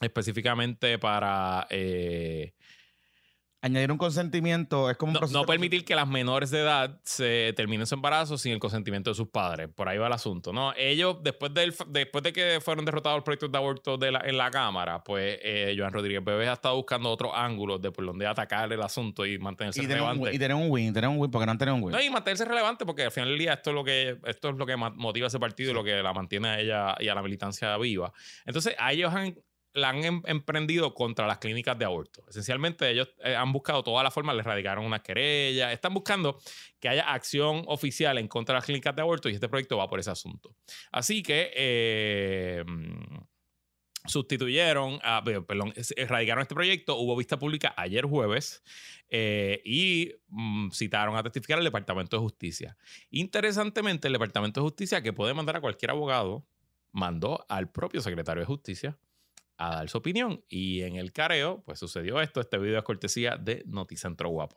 específicamente para... Eh, Añadir un consentimiento es como un no, no permitir que las menores de edad se terminen su embarazo sin el consentimiento de sus padres. Por ahí va el asunto, ¿no? Ellos, después, del, después de que fueron derrotados los proyectos de aborto de en la Cámara, pues eh, Joan Rodríguez Bebé ha estado buscando otros ángulos de por donde atacar el asunto y mantenerse relevante. y tener un win, tener un win, porque no han tenido un win. No, y mantenerse relevante porque al final del día esto es lo que, esto es lo que motiva a ese partido y lo que la mantiene a ella y a la militancia viva. Entonces, a ellos han la han em, emprendido contra las clínicas de aborto. Esencialmente ellos eh, han buscado todas las formas, les radicaron una querella, están buscando que haya acción oficial en contra de las clínicas de aborto y este proyecto va por ese asunto. Así que eh, sustituyeron, a, perdón, radicaron este proyecto, hubo vista pública ayer jueves eh, y mm, citaron a testificar al Departamento de Justicia. Interesantemente, el Departamento de Justicia, que puede mandar a cualquier abogado, mandó al propio secretario de Justicia a dar su opinión. Y en el careo, pues sucedió esto. Este video es cortesía de Noticentro Guapo.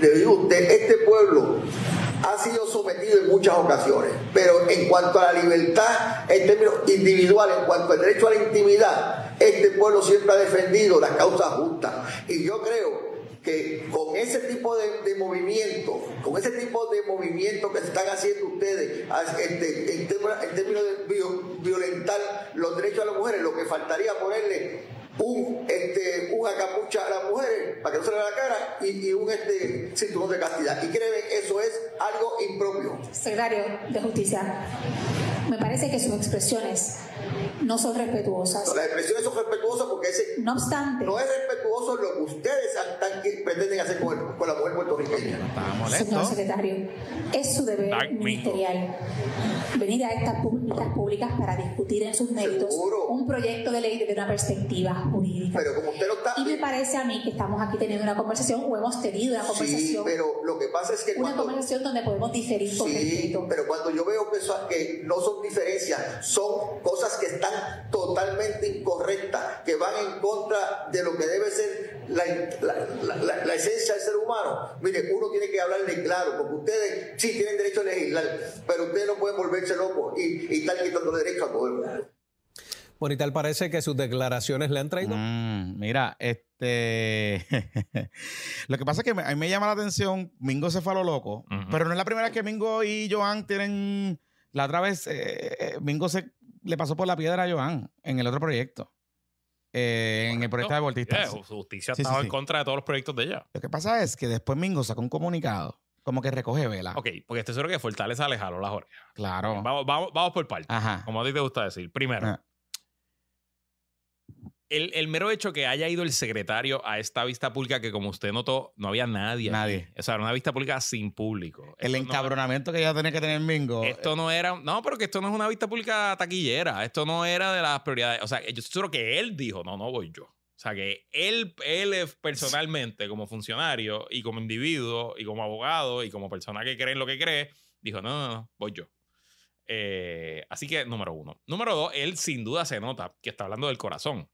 Le este pueblo ha sido sometido en muchas ocasiones, pero en cuanto a la libertad en términos individuales, en cuanto al derecho a la intimidad, este pueblo siempre ha defendido las causas justas. Y yo creo que con ese tipo de, movimiento, con ese tipo de movimiento que están haciendo ustedes este, en, términos de violentar los derechos de las mujeres, lo que faltaría ponerle un, este, un acapucha a las mujeres para que no se le vea la cara y, un este, cinturón de castidad. Y créeme, eso es algo impropio. Secretario de Justicia, me parece que sus expresiones no son respetuosas. las expresiones son respetuosas porque ese no obstante no es respetuoso lo que ustedes pretenden hacer con, la mujer puertorriqueña. Señor secretario, es su deber ministerial venir a estas públicas públicas para discutir en sus méritos un proyecto de ley desde una perspectiva jurídica. Pero como usted lo está... Y me parece a mí que estamos aquí teniendo una conversación o hemos tenido una conversación. Sí, pero lo que pasa es que una conversación donde podemos diferir con sí, pero cuando yo veo que, que no son diferencias, son cosas que están totalmente incorrectas, que van en contra de lo que debe ser la, la, esencia del ser humano. Mire, uno tiene que hablarle claro, porque ustedes sí tienen derecho a legislar, pero ustedes no pueden volverse locos y, y estar quitando derecho a todo el mundo. Bueno, y tal parece que sus declaraciones le han traído. Mm, mira, este. lo que pasa es que a mí me llama la atención. Mingo se fue a lo loco, pero no es la primera vez que Mingo y Joan tienen. La otra vez, eh, eh, Mingo se le pasó por la piedra a Joan en el otro proyecto. Eh, en el proyecto de Voltistas. justicia estaba en contra de todos los proyectos de ella. Lo que pasa es que después Mingo sacó un comunicado, como que recoge vela. Ok, porque estoy seguro que Fortaleza le jaló las orejas. Claro. Vamos, vamos, vamos por partes. Ajá. Como a ti te gusta decir. Primero, el, mero hecho que haya ido el secretario a esta vista pública que como usted notó, no había nadie. Nadie. O sea, era una vista pública sin público. El encabronamiento que ya tenía que tener Mingo. Esto no era... No, pero que esto no es una vista pública taquillera. Esto no era de las prioridades. O sea, yo seguro que él dijo, no, no voy yo. O sea, que él, él personalmente, como funcionario y como individuo y como abogado y como persona que cree en lo que cree, dijo, no, no, no, voy yo. Eh, así que, número uno. Número dos, él sin duda se nota que está hablando del corazón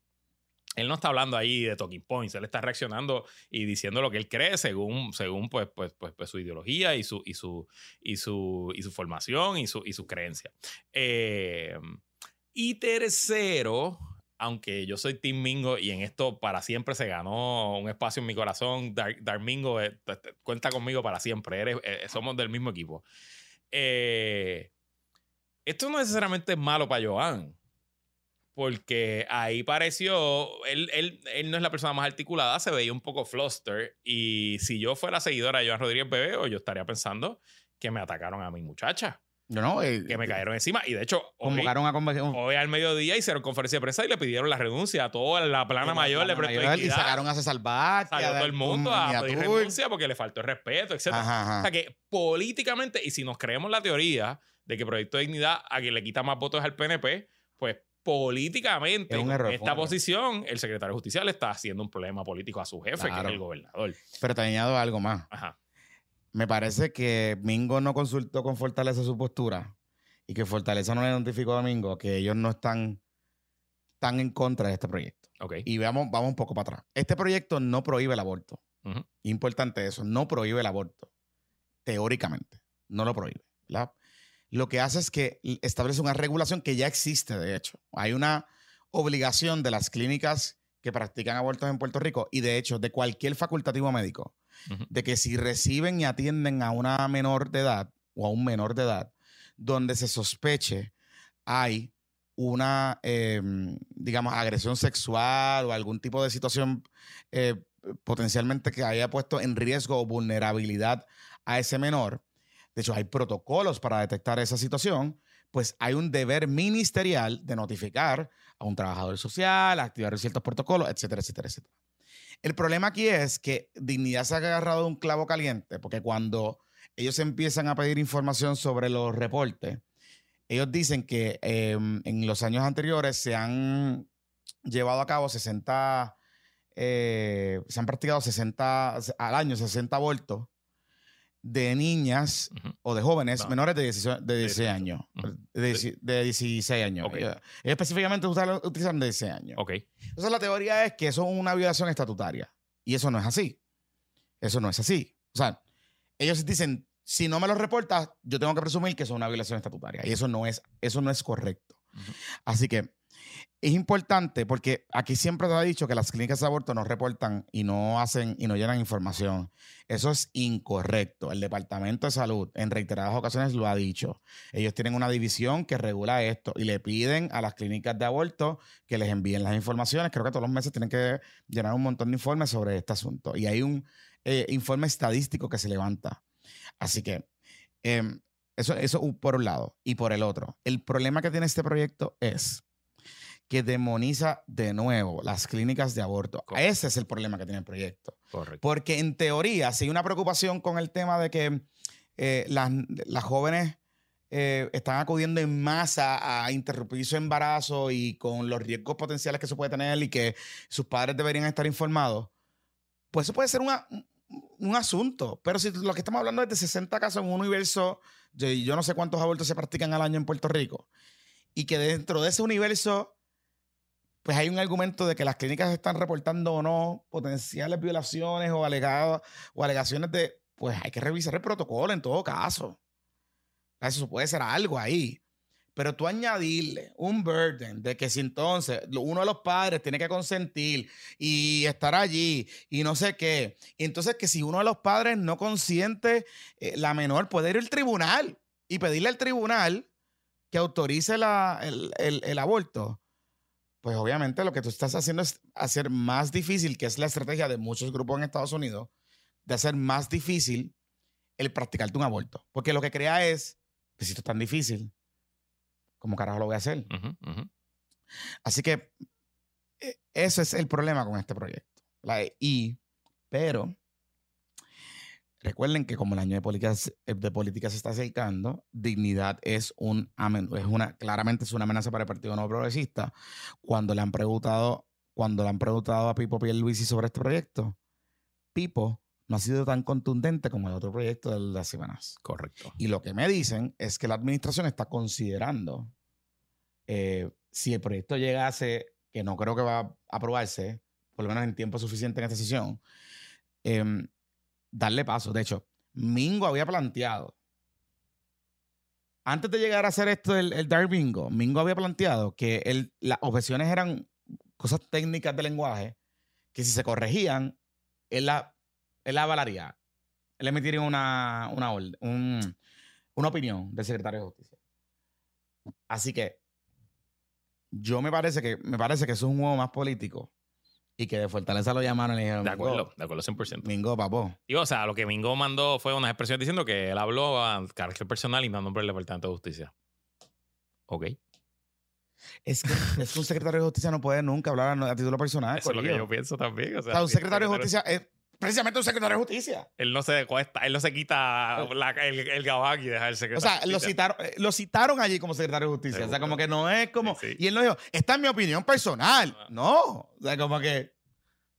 él no está hablando ahí de talking points, él está reaccionando y diciendo lo que él cree según, según pues, pues, pues, pues su ideología y su, y su, y su, y su formación y su, y su creencia. Eh, y tercero, aunque yo soy Team Mingo y en esto para siempre se ganó un espacio en mi corazón, Dark, Mingo eh, cuenta conmigo para siempre, Eres, eh, somos del mismo equipo. esto no necesariamente es malo para Joan porque ahí pareció, él, él, él, no es la persona más articulada, se veía un poco fluster. Y si yo fuera seguidora de Joan Rodríguez Bebé, yo estaría pensando que me atacaron a mi muchacha. no, eh, que me cayeron encima. Y de hecho, convocaron a convocación. Hoy al mediodía hicieron conferencia de prensa y le pidieron la renuncia a toda la plana mayor. le prestó Y sacaron a César Vázquez. Salió todo el mundo a pedir renuncia porque le faltó el respeto, etc. O sea que políticamente, y si nos creemos la teoría de que Proyecto de Dignidad a quien le quita más votos al PNP, pues políticamente, en esta posición, el secretario de Justicia le está haciendo un problema político a su jefe, que es el gobernador. Pero te añado algo más. Ajá. Me parece que Mingo no consultó con Fortaleza su postura y que Fortaleza no le notificó a Mingo que ellos no están tan en contra de este proyecto. Okay. Y veamos, vamos un poco para atrás. Este proyecto no prohíbe el aborto. Importante eso, no prohíbe el aborto. Teóricamente, no lo prohíbe. Lo que hace es que establece una regulación que ya existe, de hecho. Hay una obligación de las clínicas que practican abortos en Puerto Rico y de hecho de cualquier facultativo médico de que si reciben y atienden a una menor de edad o a un menor de edad, donde se sospeche hay una, em, digamos, agresión sexual o algún tipo de situación eh, potencialmente que haya puesto en riesgo o vulnerabilidad a ese menor, de hecho hay protocolos para detectar esa situación, pues hay un deber ministerial de notificar a un trabajador social, activar ciertos protocolos, etcétera, etcétera, etcétera. El problema aquí es que Dignidad se ha agarrado un clavo caliente, porque cuando ellos empiezan a pedir información sobre los reportes, ellos dicen que em, en los años anteriores se han llevado a cabo 60, eh, se han practicado 60 al año, 60 abortos de niñas o de jóvenes menores de 16, de 16 años. de, 16 años. Ellos específicamente utilizan de 16 años. Okay. Entonces la teoría es que eso es una violación estatutaria. Y eso no es así. Eso no es así. O sea, ellos dicen, si no me lo reportas, yo tengo que presumir que eso es una violación estatutaria. Y eso no es, eso no es correcto. Así que es importante porque aquí siempre se ha dicho que las clínicas de aborto no reportan y no hacen y no llenan información. Eso es incorrecto. El Departamento de Salud en reiteradas ocasiones lo ha dicho. Ellos tienen una división que regula esto y le piden a las clínicas de aborto que les envíen las informaciones. Creo que todos los meses tienen que llenar un montón de informes sobre este asunto. Y hay un eh, informe estadístico que se levanta. Así que em, eso, eso por un lado. Y por el otro, el problema que tiene este proyecto es que demoniza de nuevo las clínicas de aborto. Ese es el problema que tiene el proyecto. Correcto. Porque en teoría, si hay una preocupación con el tema de que eh, las, jóvenes eh, están acudiendo en masa a interrumpir su embarazo y con los riesgos potenciales que eso puede tener y que sus padres deberían estar informados, pues eso puede ser un asunto. Pero si lo que estamos hablando es de 60 casos en un universo, yo no sé cuántos abortos se practican al año en Puerto Rico, y que dentro de ese universo pues hay un argumento de que las clínicas están reportando o no potenciales violaciones o, alegados, o alegaciones de, pues hay que revisar el protocolo en todo caso. Eso puede ser algo ahí. Pero tú añadirle un burden de que si entonces uno de los padres tiene que consentir y estar allí y no sé qué. Y entonces que si uno de los padres no consiente, eh, la menor puede ir al tribunal y pedirle al tribunal que autorice el, el aborto pues obviamente lo que tú estás haciendo es hacer más difícil, que es la estrategia de muchos grupos en Estados Unidos, de hacer más difícil el practicarte un aborto. Porque lo que crea es, pues si esto es tan difícil, ¿cómo carajo lo voy a hacer? Así que e, ese es el problema con este proyecto. La I, pero Recuerden que como el año de políticas, eh, de política se está acercando, dignidad es un es una claramente es una amenaza para el Partido No Progresista. Cuando le han preguntado, cuando le han preguntado a Pipo Pierluisi sobre este proyecto, Pipo no ha sido tan contundente como el otro proyecto de las semanas. Correcto. Y lo que me dicen es que la administración está considerando eh, si el proyecto llegase, que no creo que va a aprobarse, por lo menos en tiempo suficiente en esta sesión, eh, darle paso. De hecho, Mingo había planteado, antes de llegar a hacer esto el, el Dark Mingo había planteado que las objeciones eran cosas técnicas de lenguaje que si se corregían, él la, él la avalaría. Él emitiría una, una, una opinión del secretario de Justicia. Así que yo me parece que me parece que eso es un juego más político Y que de Fortaleza lo llamaron y le dijeron. De acuerdo, de acuerdo 100%. Mingo, papo. Y o sea, lo que Mingo mandó fue unas expresiones diciendo que él habló a carácter personal y no a nombre del Departamento de Justicia. Ok. Es que, es un secretario de justicia no puede nunca hablar a, título personal. Eso es lo que yo pienso también. O sea, un secretario de justicia es precisamente un secretario de justicia. Él no se cuesta, él no se quita el, el gabán y deja el secretario. O sea, lo citaron, eh, lo citaron allí como secretario de justicia. O sea, como que no es como. Y él no dijo, esta es mi opinión personal. Ah. No. O sea, como que.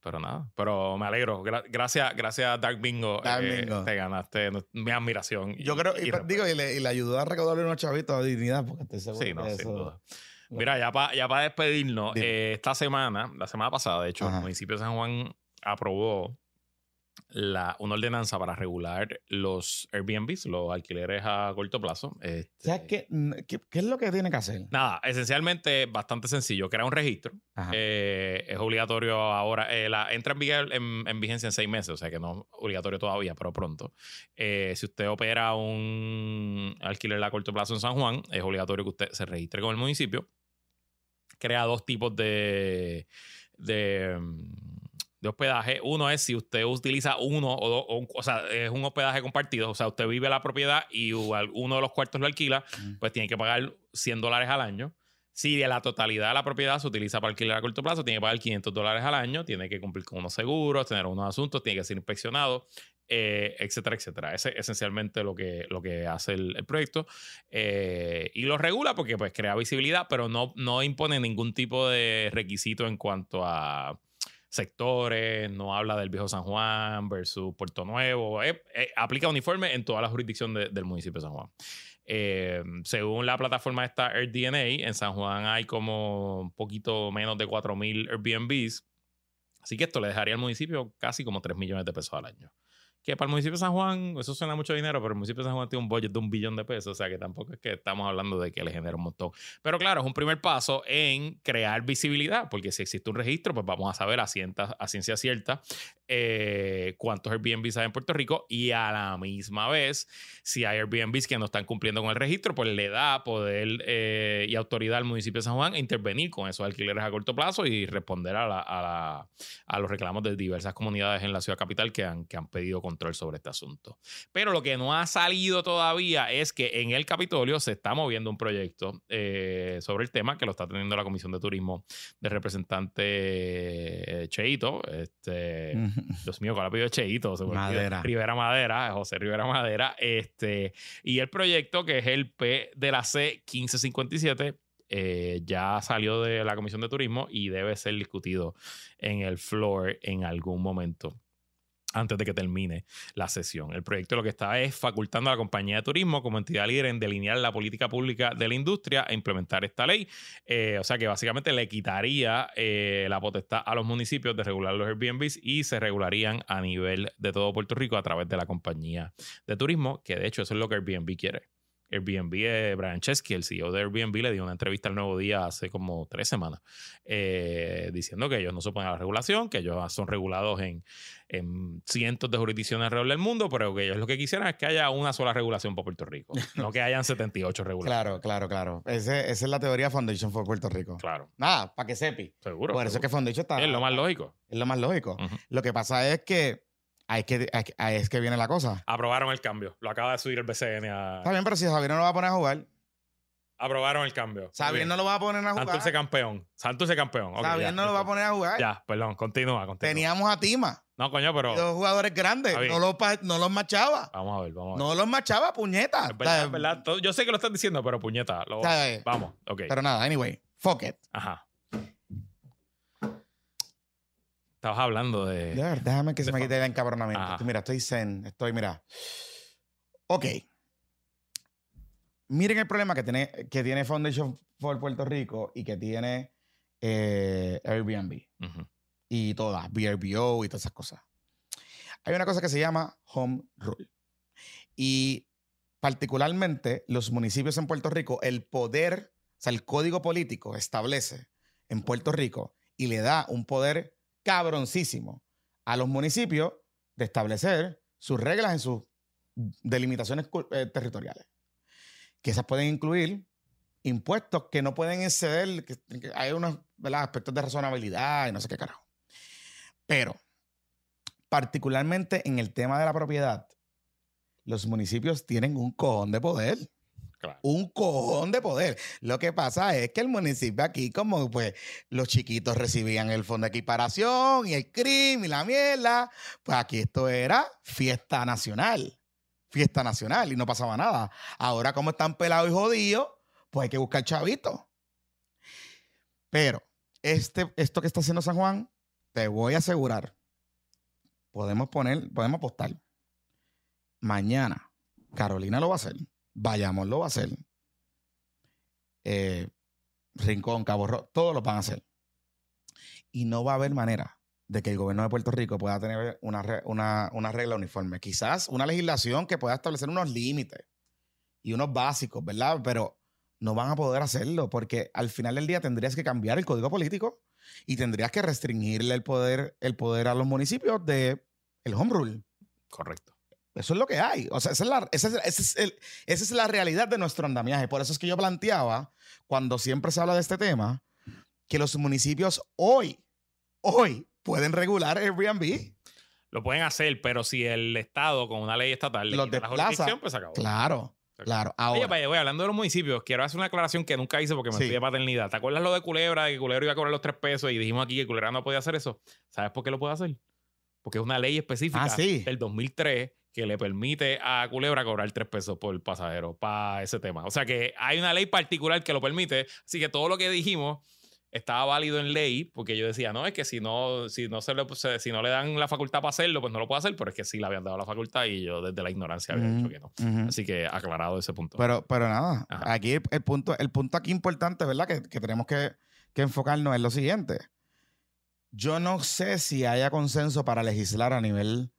Pero nada, pero me alegro. gracias, gracias Dark Bingo. Dark eh, Bingo. Te ganaste mi admiración. Yo creo, y, digo, y le, ayudó a recaudarle unos chavitos de dignidad, porque estoy seguro sí, no, sin duda. Mira, ya para ya despedirnos, eh, esta semana, la semana pasada, de hecho, el municipio de San Juan aprobó la, una ordenanza para regular los Airbnbs, los alquileres a corto plazo. Este, qué, qué, es lo que tiene que hacer? Nada, esencialmente bastante sencillo. Crea un registro. Eh, es obligatorio ahora. Eh, la, entra en, en, vigencia en seis meses, o sea que no es obligatorio todavía, pero pronto. Eh, si usted opera un alquiler a corto plazo en San Juan, es obligatorio que usted se registre con el municipio. Crea dos tipos de, de de hospedaje. Uno es si usted utiliza uno o dos, o, sea, es un hospedaje compartido. O sea, usted vive la propiedad y uno de los cuartos lo alquila, pues tiene que pagar 100 dólares al año. Si de la totalidad de la propiedad se utiliza para alquilar a corto plazo, tiene que pagar 500 dólares al año, tiene que cumplir con unos seguros, tener unos asuntos, tiene que ser inspeccionado, eh, etcétera, etcétera. Ese es esencialmente lo que, lo que hace el, proyecto. Eh, y lo regula porque pues crea visibilidad, pero no, no impone ningún tipo de requisito en cuanto a sectores, no habla del viejo San Juan versus Puerto Nuevo. Eh, eh, aplica uniforme en toda la jurisdicción del municipio de San Juan. Eh, según la plataforma esta AirDNA, en San Juan hay como un poquito menos de 4.000 Airbnbs. Así que esto le dejaría al municipio casi como 3 millones de pesos al año que para el municipio de San Juan, eso suena mucho dinero, pero el municipio de San Juan tiene un budget de un billón de pesos, o sea que tampoco es que estamos hablando de que le genera un montón. Pero claro, es un primer paso en crear visibilidad, porque si existe un registro, pues vamos a saber a, a ciencia cierta eh, cuántos Airbnbs hay en Puerto Rico y a la misma vez, si hay Airbnbs que no están cumpliendo con el registro, pues le da poder eh, y autoridad al municipio de San Juan a intervenir con esos alquileres a corto plazo y responder a, los reclamos de diversas comunidades en la ciudad capital que han, pedido control sobre este asunto. Pero lo que no ha salido todavía es que en el Capitolio se está moviendo un proyecto eh, sobre el tema que lo está teniendo la Comisión de Turismo de representante Cheito, este, Dios mío, ¿cuál apellido Cheito? Madera. Rivera Madera, José Rivera Madera. Este, y el proyecto, que es el P de la C 1557, eh, ya salió de la Comisión de Turismo y debe ser discutido en el floor en algún momento antes de que termine la sesión. El proyecto lo que está es facultando a la compañía de turismo como entidad líder en delinear la política pública de la industria e implementar esta ley. Eh, o sea que básicamente le quitaría eh, la potestad a los municipios de regular los Airbnbs y se regularían a nivel de todo Puerto Rico a través de la compañía de turismo, que de hecho eso es lo que Airbnb quiere. Airbnb, eh, Brian Chesky, el CEO de Airbnb, le dio una entrevista al Nuevo Día hace como tres semanas, eh, diciendo que ellos no se oponen a la regulación, que ellos son regulados en, cientos de jurisdicciones alrededor del mundo, pero que ellos lo que quisieran es que haya una sola regulación para Puerto Rico, no que hayan 78 regulaciones. Claro, claro, claro. esa es la teoría Foundation for Puerto Rico. Claro. Nada, para que sepi. Seguro. Por eso es que Foundation está... Es lo más lógico. Es lo más lógico. Lo que pasa es que Ahí es, que, ahí es que viene la cosa. Aprobaron el cambio. Lo acaba de subir el BCN a. Está bien, pero si Javier no lo va a poner a jugar. Aprobaron el cambio. Javier no lo va a poner a jugar. Santurce campeón. Santurce campeón. Okay, Javier no lo va a poner a jugar. Ya, perdón, continúa, continúa. Teníamos a Tima. No, coño, pero. Dos jugadores grandes. No los, no los machaba. Vamos a ver, vamos a ver. No los machaba, puñeta. Es verdad, es verdad. Yo sé que lo estás diciendo, pero puñeta. Lo... Vamos, ok. Pero nada, anyway. Fuck it. Ajá. Estabas hablando de. déjame que se me quite el encabronamiento. mira, estoy zen. Estoy, mira. Ok. Miren el problema que tiene, que tiene Foundation for Puerto Rico y que tiene eh, Airbnb. Y todas, VRBO y todas esas cosas. Hay una cosa que se llama Home Rule. Y particularmente los municipios en Puerto Rico, el poder, o sea, el código político establece en Puerto Rico y le da un poder cabroncísimo a los municipios de establecer sus reglas en sus delimitaciones eh, territoriales. Que esas pueden incluir impuestos que no pueden exceder, hay unos aspectos de razonabilidad y no sé qué carajo. Pero, particularmente en el tema de la propiedad, los municipios tienen un cojón de poder. Un cojón de poder. Lo que pasa es que el municipio aquí, como pues los chiquitos recibían el fondo de equiparación y el crimen y la mierda, pues aquí esto era fiesta nacional. Fiesta nacional y no pasaba nada. Ahora, como están pelados y jodidos, pues hay que buscar chavito. Pero este, esto que está haciendo San Juan, te voy a asegurar, podemos poner, podemos apostar. Mañana, Carolina lo va a hacer. Vayamos, lo va a hacer. Eh, Rincón, Cabo Rojo, todos lo van a hacer. Y no va a haber manera de que el gobierno de Puerto Rico pueda tener una, una, regla uniforme. Quizás una legislación que pueda establecer unos límites y unos básicos, ¿verdad? Pero no van a poder hacerlo porque al final del día tendrías que cambiar el código político y tendrías que restringirle el poder, el poder a los municipios de el home rule. Correcto. Eso es lo que hay. O sea, esa es, la, esa, es la realidad de nuestro andamiaje. Por eso es que yo planteaba, cuando siempre se habla de este tema, que los municipios hoy, hoy, pueden regular Airbnb. Lo pueden hacer, pero si el Estado, con una ley estatal, los desplaza, pues acabó. Claro. Claro, ahora. Oye, voy hablando de los municipios, quiero hacer una aclaración que nunca hice porque me sí. paternidad. ¿Te acuerdas lo de Culebra? De que Culebra iba a cobrar los tres pesos y dijimos aquí que Culebra no podía hacer eso. ¿Sabes por qué lo puede hacer? Porque es una ley específica ah, del 2003 que le permite a Culebra cobrar tres pesos por pasajero para ese tema. O sea que hay una ley particular que lo permite. Así que todo lo que dijimos estaba válido en ley, porque yo decía, no, es que si no, si no se le, si no le dan la facultad para hacerlo, pues no lo puede hacer, pero es que sí le habían dado la facultad y yo desde la ignorancia había dicho que no. Así que aclarado ese punto. Pero, pero nada, aquí el, punto, el punto aquí importante, ¿verdad? Que, que tenemos que, que enfocarnos en lo siguiente. Yo no sé si haya consenso para legislar a nivel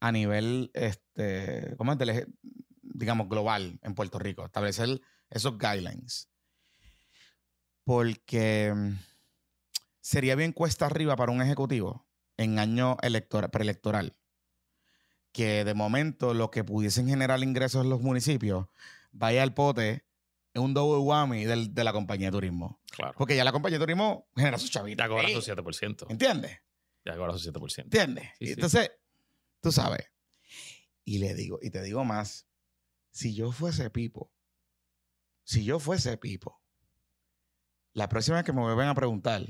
a nivel, este, ¿cómo es? digamos, global en Puerto Rico, establecer esos guidelines. Porque mm, sería bien cuesta arriba para un ejecutivo en año electoral, preelectoral que de momento lo que pudiesen generar ingresos en los municipios vaya al pote en un double whammy de la compañía de turismo. Claro. Porque ya la compañía de turismo genera su chavita. Ya cobra su 7%. ¿Entiendes? Ya cobra su 7%. ¿Entiendes? Entonces, Tú sabes. Y le digo, y te digo más, si yo fuese Pipo, si yo fuese Pipo, la próxima vez que me vuelven a preguntar,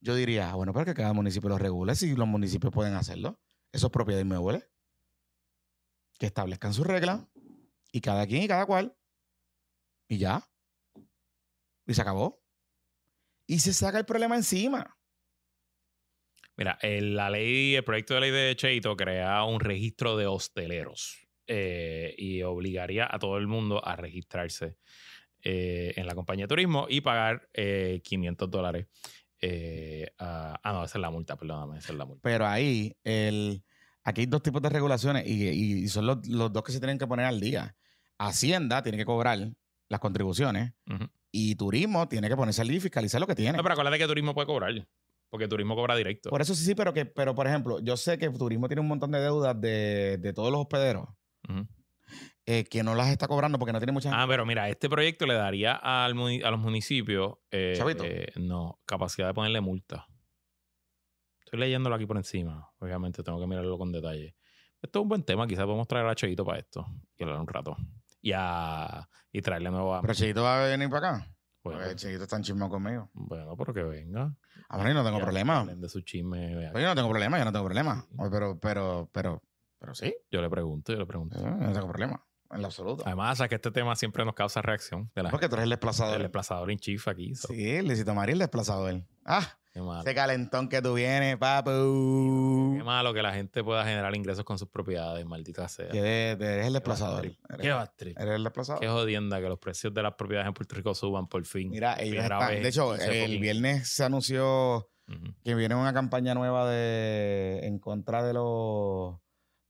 yo diría, ah, bueno, pero que cada municipio lo regule, si los municipios pueden hacerlo, eso es propiedad inmueble. Que establezcan sus reglas y cada quien y cada cual. Y ya. Y se acabó. Y se saca el problema encima. Mira, la ley, el proyecto de ley de Cheito crea un registro de hosteleros eh, y obligaría a todo el mundo a registrarse eh, en la compañía de turismo y pagar 500 eh, dólares. ah, no, esa es la multa, perdóname, esa es la multa. Pero ahí, el, aquí hay dos tipos de regulaciones y, son los, dos que se tienen que poner al día. Hacienda tiene que cobrar las contribuciones y turismo tiene que ponerse al día y fiscalizar lo que tiene. No, pero acuérdate que turismo puede cobrar. Porque turismo cobra directo. Por eso sí, sí, pero que, pero por ejemplo, yo sé que turismo tiene un montón de deudas de, todos los hospederos. Eh, que no las está cobrando porque no tiene mucha Ah, pero mira, este proyecto le daría al, a los municipios eh, eh, no, capacidad de ponerle multa. Estoy leyéndolo aquí por encima. Obviamente tengo que mirarlo con detalle. Esto es un buen tema. Quizás podemos traer a Cheito para esto y hablar un rato. Y, a, y traerle nuevo a... ¿Pero Cheito va a venir para acá? Bueno, el Cheito está en chisme conmigo. Bueno, pero que venga. A ver, no tengo problema. De su chisme. yo no tengo problema, yo no tengo problema. Pero, pero, pero, pero sí. Yo le pregunto, yo le pregunto. no tengo problema. En lo absoluto. Además, es que este tema siempre nos causa reacción. De la Porque tú eres el desplazador. El desplazador en chief aquí. Sí, Licito María el desplazador. Ah, ese calentón que tú vienes, papu. Qué malo que la gente pueda generar ingresos con sus propiedades, maldita sea. Que eres el desplazador. Qué bastri. Eres el desplazador. Qué jodienda que los precios de las propiedades en Puerto Rico suban por fin. Mira, ellos de hecho, el viernes se anunció que viene una campaña nueva de en contra de los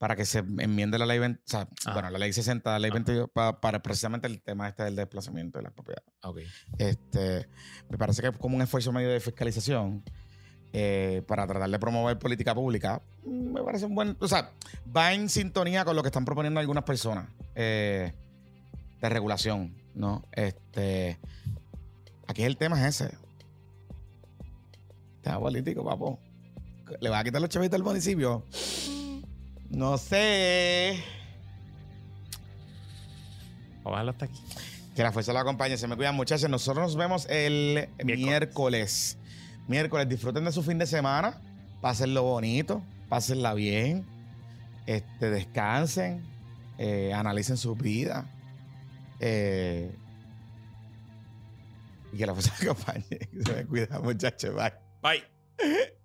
para que se enmiende la ley 20, o sea, bueno, la ley 60, la ley 22, para, precisamente el tema este del desplazamiento de las propiedades. Okay. Este, me parece que es como un esfuerzo medio de fiscalización eh, para tratar de promover política pública. Me parece un buen, o sea, va en sintonía con lo que están proponiendo algunas personas eh, de regulación, ¿no? Este, aquí el tema es ese. Tema político, papo. ¿Le va a quitar los chavitos al municipio? No sé. Vamos a dejarlo hasta aquí. Que la fuerza lo acompañe. Se me cuidan, muchachos. Nosotros nos vemos el miércoles. Miércoles. Disfruten de su fin de semana. Pásenlo bonito. Pásenla bien. Este, descansen. Eh, analicen su vida. Eh, y que la fuerza lo acompañe. Se me cuida, muchachos. Bye. Bye.